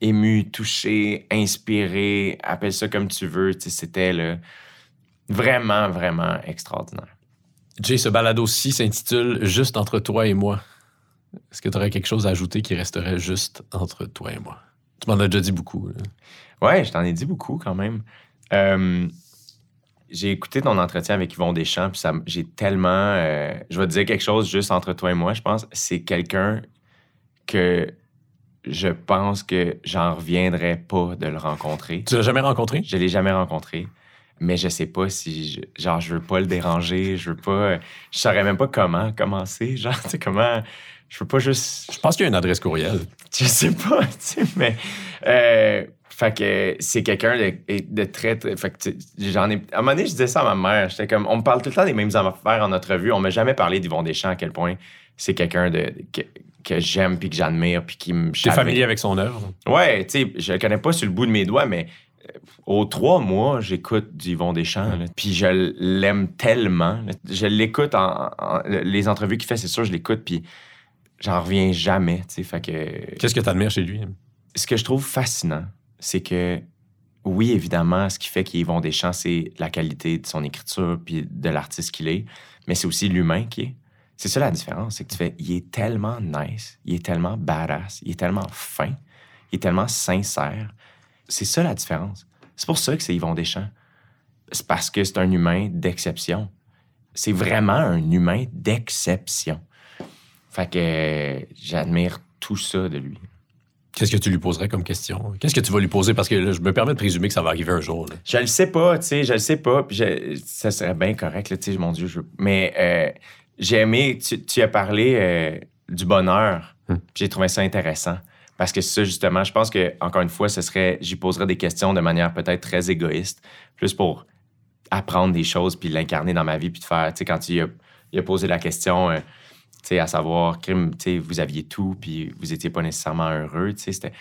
ému, touché, inspiré, appelle ça comme tu veux. C'était vraiment, vraiment extraordinaire. Jay, ce balado-ci s'intitule Juste entre toi et moi. Est-ce que tu aurais quelque chose à ajouter qui resterait juste entre toi et moi? Tu m'en as déjà dit beaucoup. là. Ouais, je t'en ai dit beaucoup quand même. Euh, j'ai écouté ton entretien avec Yvon Deschamps, puis ça j'ai tellement. euh, je vais te dire quelque chose juste entre toi et moi, je pense. C'est quelqu'un que je pense que j'en reviendrai pas de le rencontrer. Tu l'as jamais rencontré? Je l'ai jamais rencontré, mais je sais pas si. Je, genre, je veux pas le déranger, je veux pas. Je saurais même pas comment commencer. Genre, tu sais, comment. Je veux pas juste. Je pense qu'il y a une adresse courriel. Je sais pas, tu sais, mais. Euh, fait que c'est quelqu'un de, de très. très- fait que j'en ai. À un moment donné, je disais ça à ma mère. J'étais comme. On me parle tout le temps des mêmes affaires en notre revue. On m'a jamais parlé d'Yvon Deschamps à quel point c'est quelqu'un de, que, que j'aime puis que j'admire puis qui me. Tu es familier avec son œuvre? Ouais, tu sais, je le connais pas sur le bout de mes doigts, mais aux trois mois, j'écoute du Yvon Deschamps. Puis je l'aime tellement. là. Je l'écoute en, en- Les entrevues qu'il fait, c'est sûr, je l'écoute, puis j'en reviens jamais, tu sais. Fait que Qu'est-ce que tu admires chez lui? ce que je trouve fascinant, c'est que, oui, évidemment, ce qui fait qu'il est Yvon Deschamps, c'est la qualité de son écriture puis de l'artiste qu'il est, mais c'est aussi l'humain qui est. C'est ça la différence, c'est que tu fais, il est tellement nice, il est tellement badass, il est tellement fin, il est tellement sincère. C'est ça la différence. C'est pour ça que c'est Yvon Deschamps. C'est parce que c'est un humain d'exception. C'est vraiment un humain d'exception. Fait que euh, j'admire tout ça de lui. Qu'est-ce que tu lui poserais comme question? Qu'est-ce que tu vas lui poser? Parce que là, je me permets de présumer que ça va arriver un jour. là. Je le sais pas, tu sais, je le sais pas, puis je- ça serait bien correct, tu sais, mon Dieu. je- mais euh, j'ai aimé, tu, tu as parlé euh, du bonheur, Hmm. j'ai trouvé ça intéressant. Parce que ça, justement, je pense que, encore une fois, ce serait, j'y poserais des questions de manière peut-être très égoïste, plus pour apprendre des choses, puis l'incarner dans ma vie, puis de faire, tu sais, quand il a, posé la question, euh, tu sais, à savoir, crime, tu sais, vous aviez tout, puis vous étiez pas nécessairement heureux, tu sais, c'était...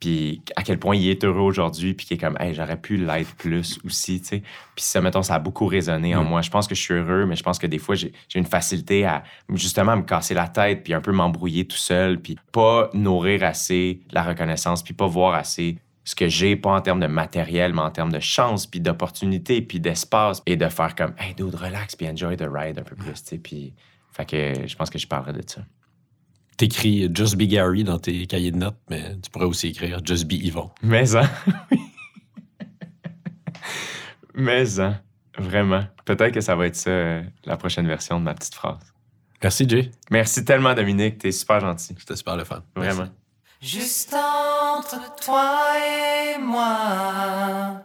Puis à quel point il est heureux aujourd'hui, puis qu'il est comme, hey, j'aurais pu l'être plus aussi, tu sais. Puis ça, mettons, ça a beaucoup résonné en Mm. moi. Je pense que je suis heureux, mais je pense que des fois, j'ai une facilité à justement me casser la tête, puis un peu m'embrouiller tout seul, puis pas nourrir assez la reconnaissance, puis pas voir assez ce que j'ai, pas en termes de matériel, mais en termes de chance, puis d'opportunité, puis d'espace, et de faire comme, hey, dude, relax, puis enjoy the ride un peu plus, tu sais. Puis, fait que je pense que je parlerai de ça. T'écris Just Be Gary dans tes cahiers de notes, mais tu pourrais aussi écrire Just Be Yvon. Mais hein, oui. Mais hein, vraiment. Peut-être que ça va être ça, euh, la prochaine version de ma petite phrase. Merci, Jay. Merci tellement, Dominique. T'es super gentil. C'était super le fun. Vraiment. Juste entre toi et moi.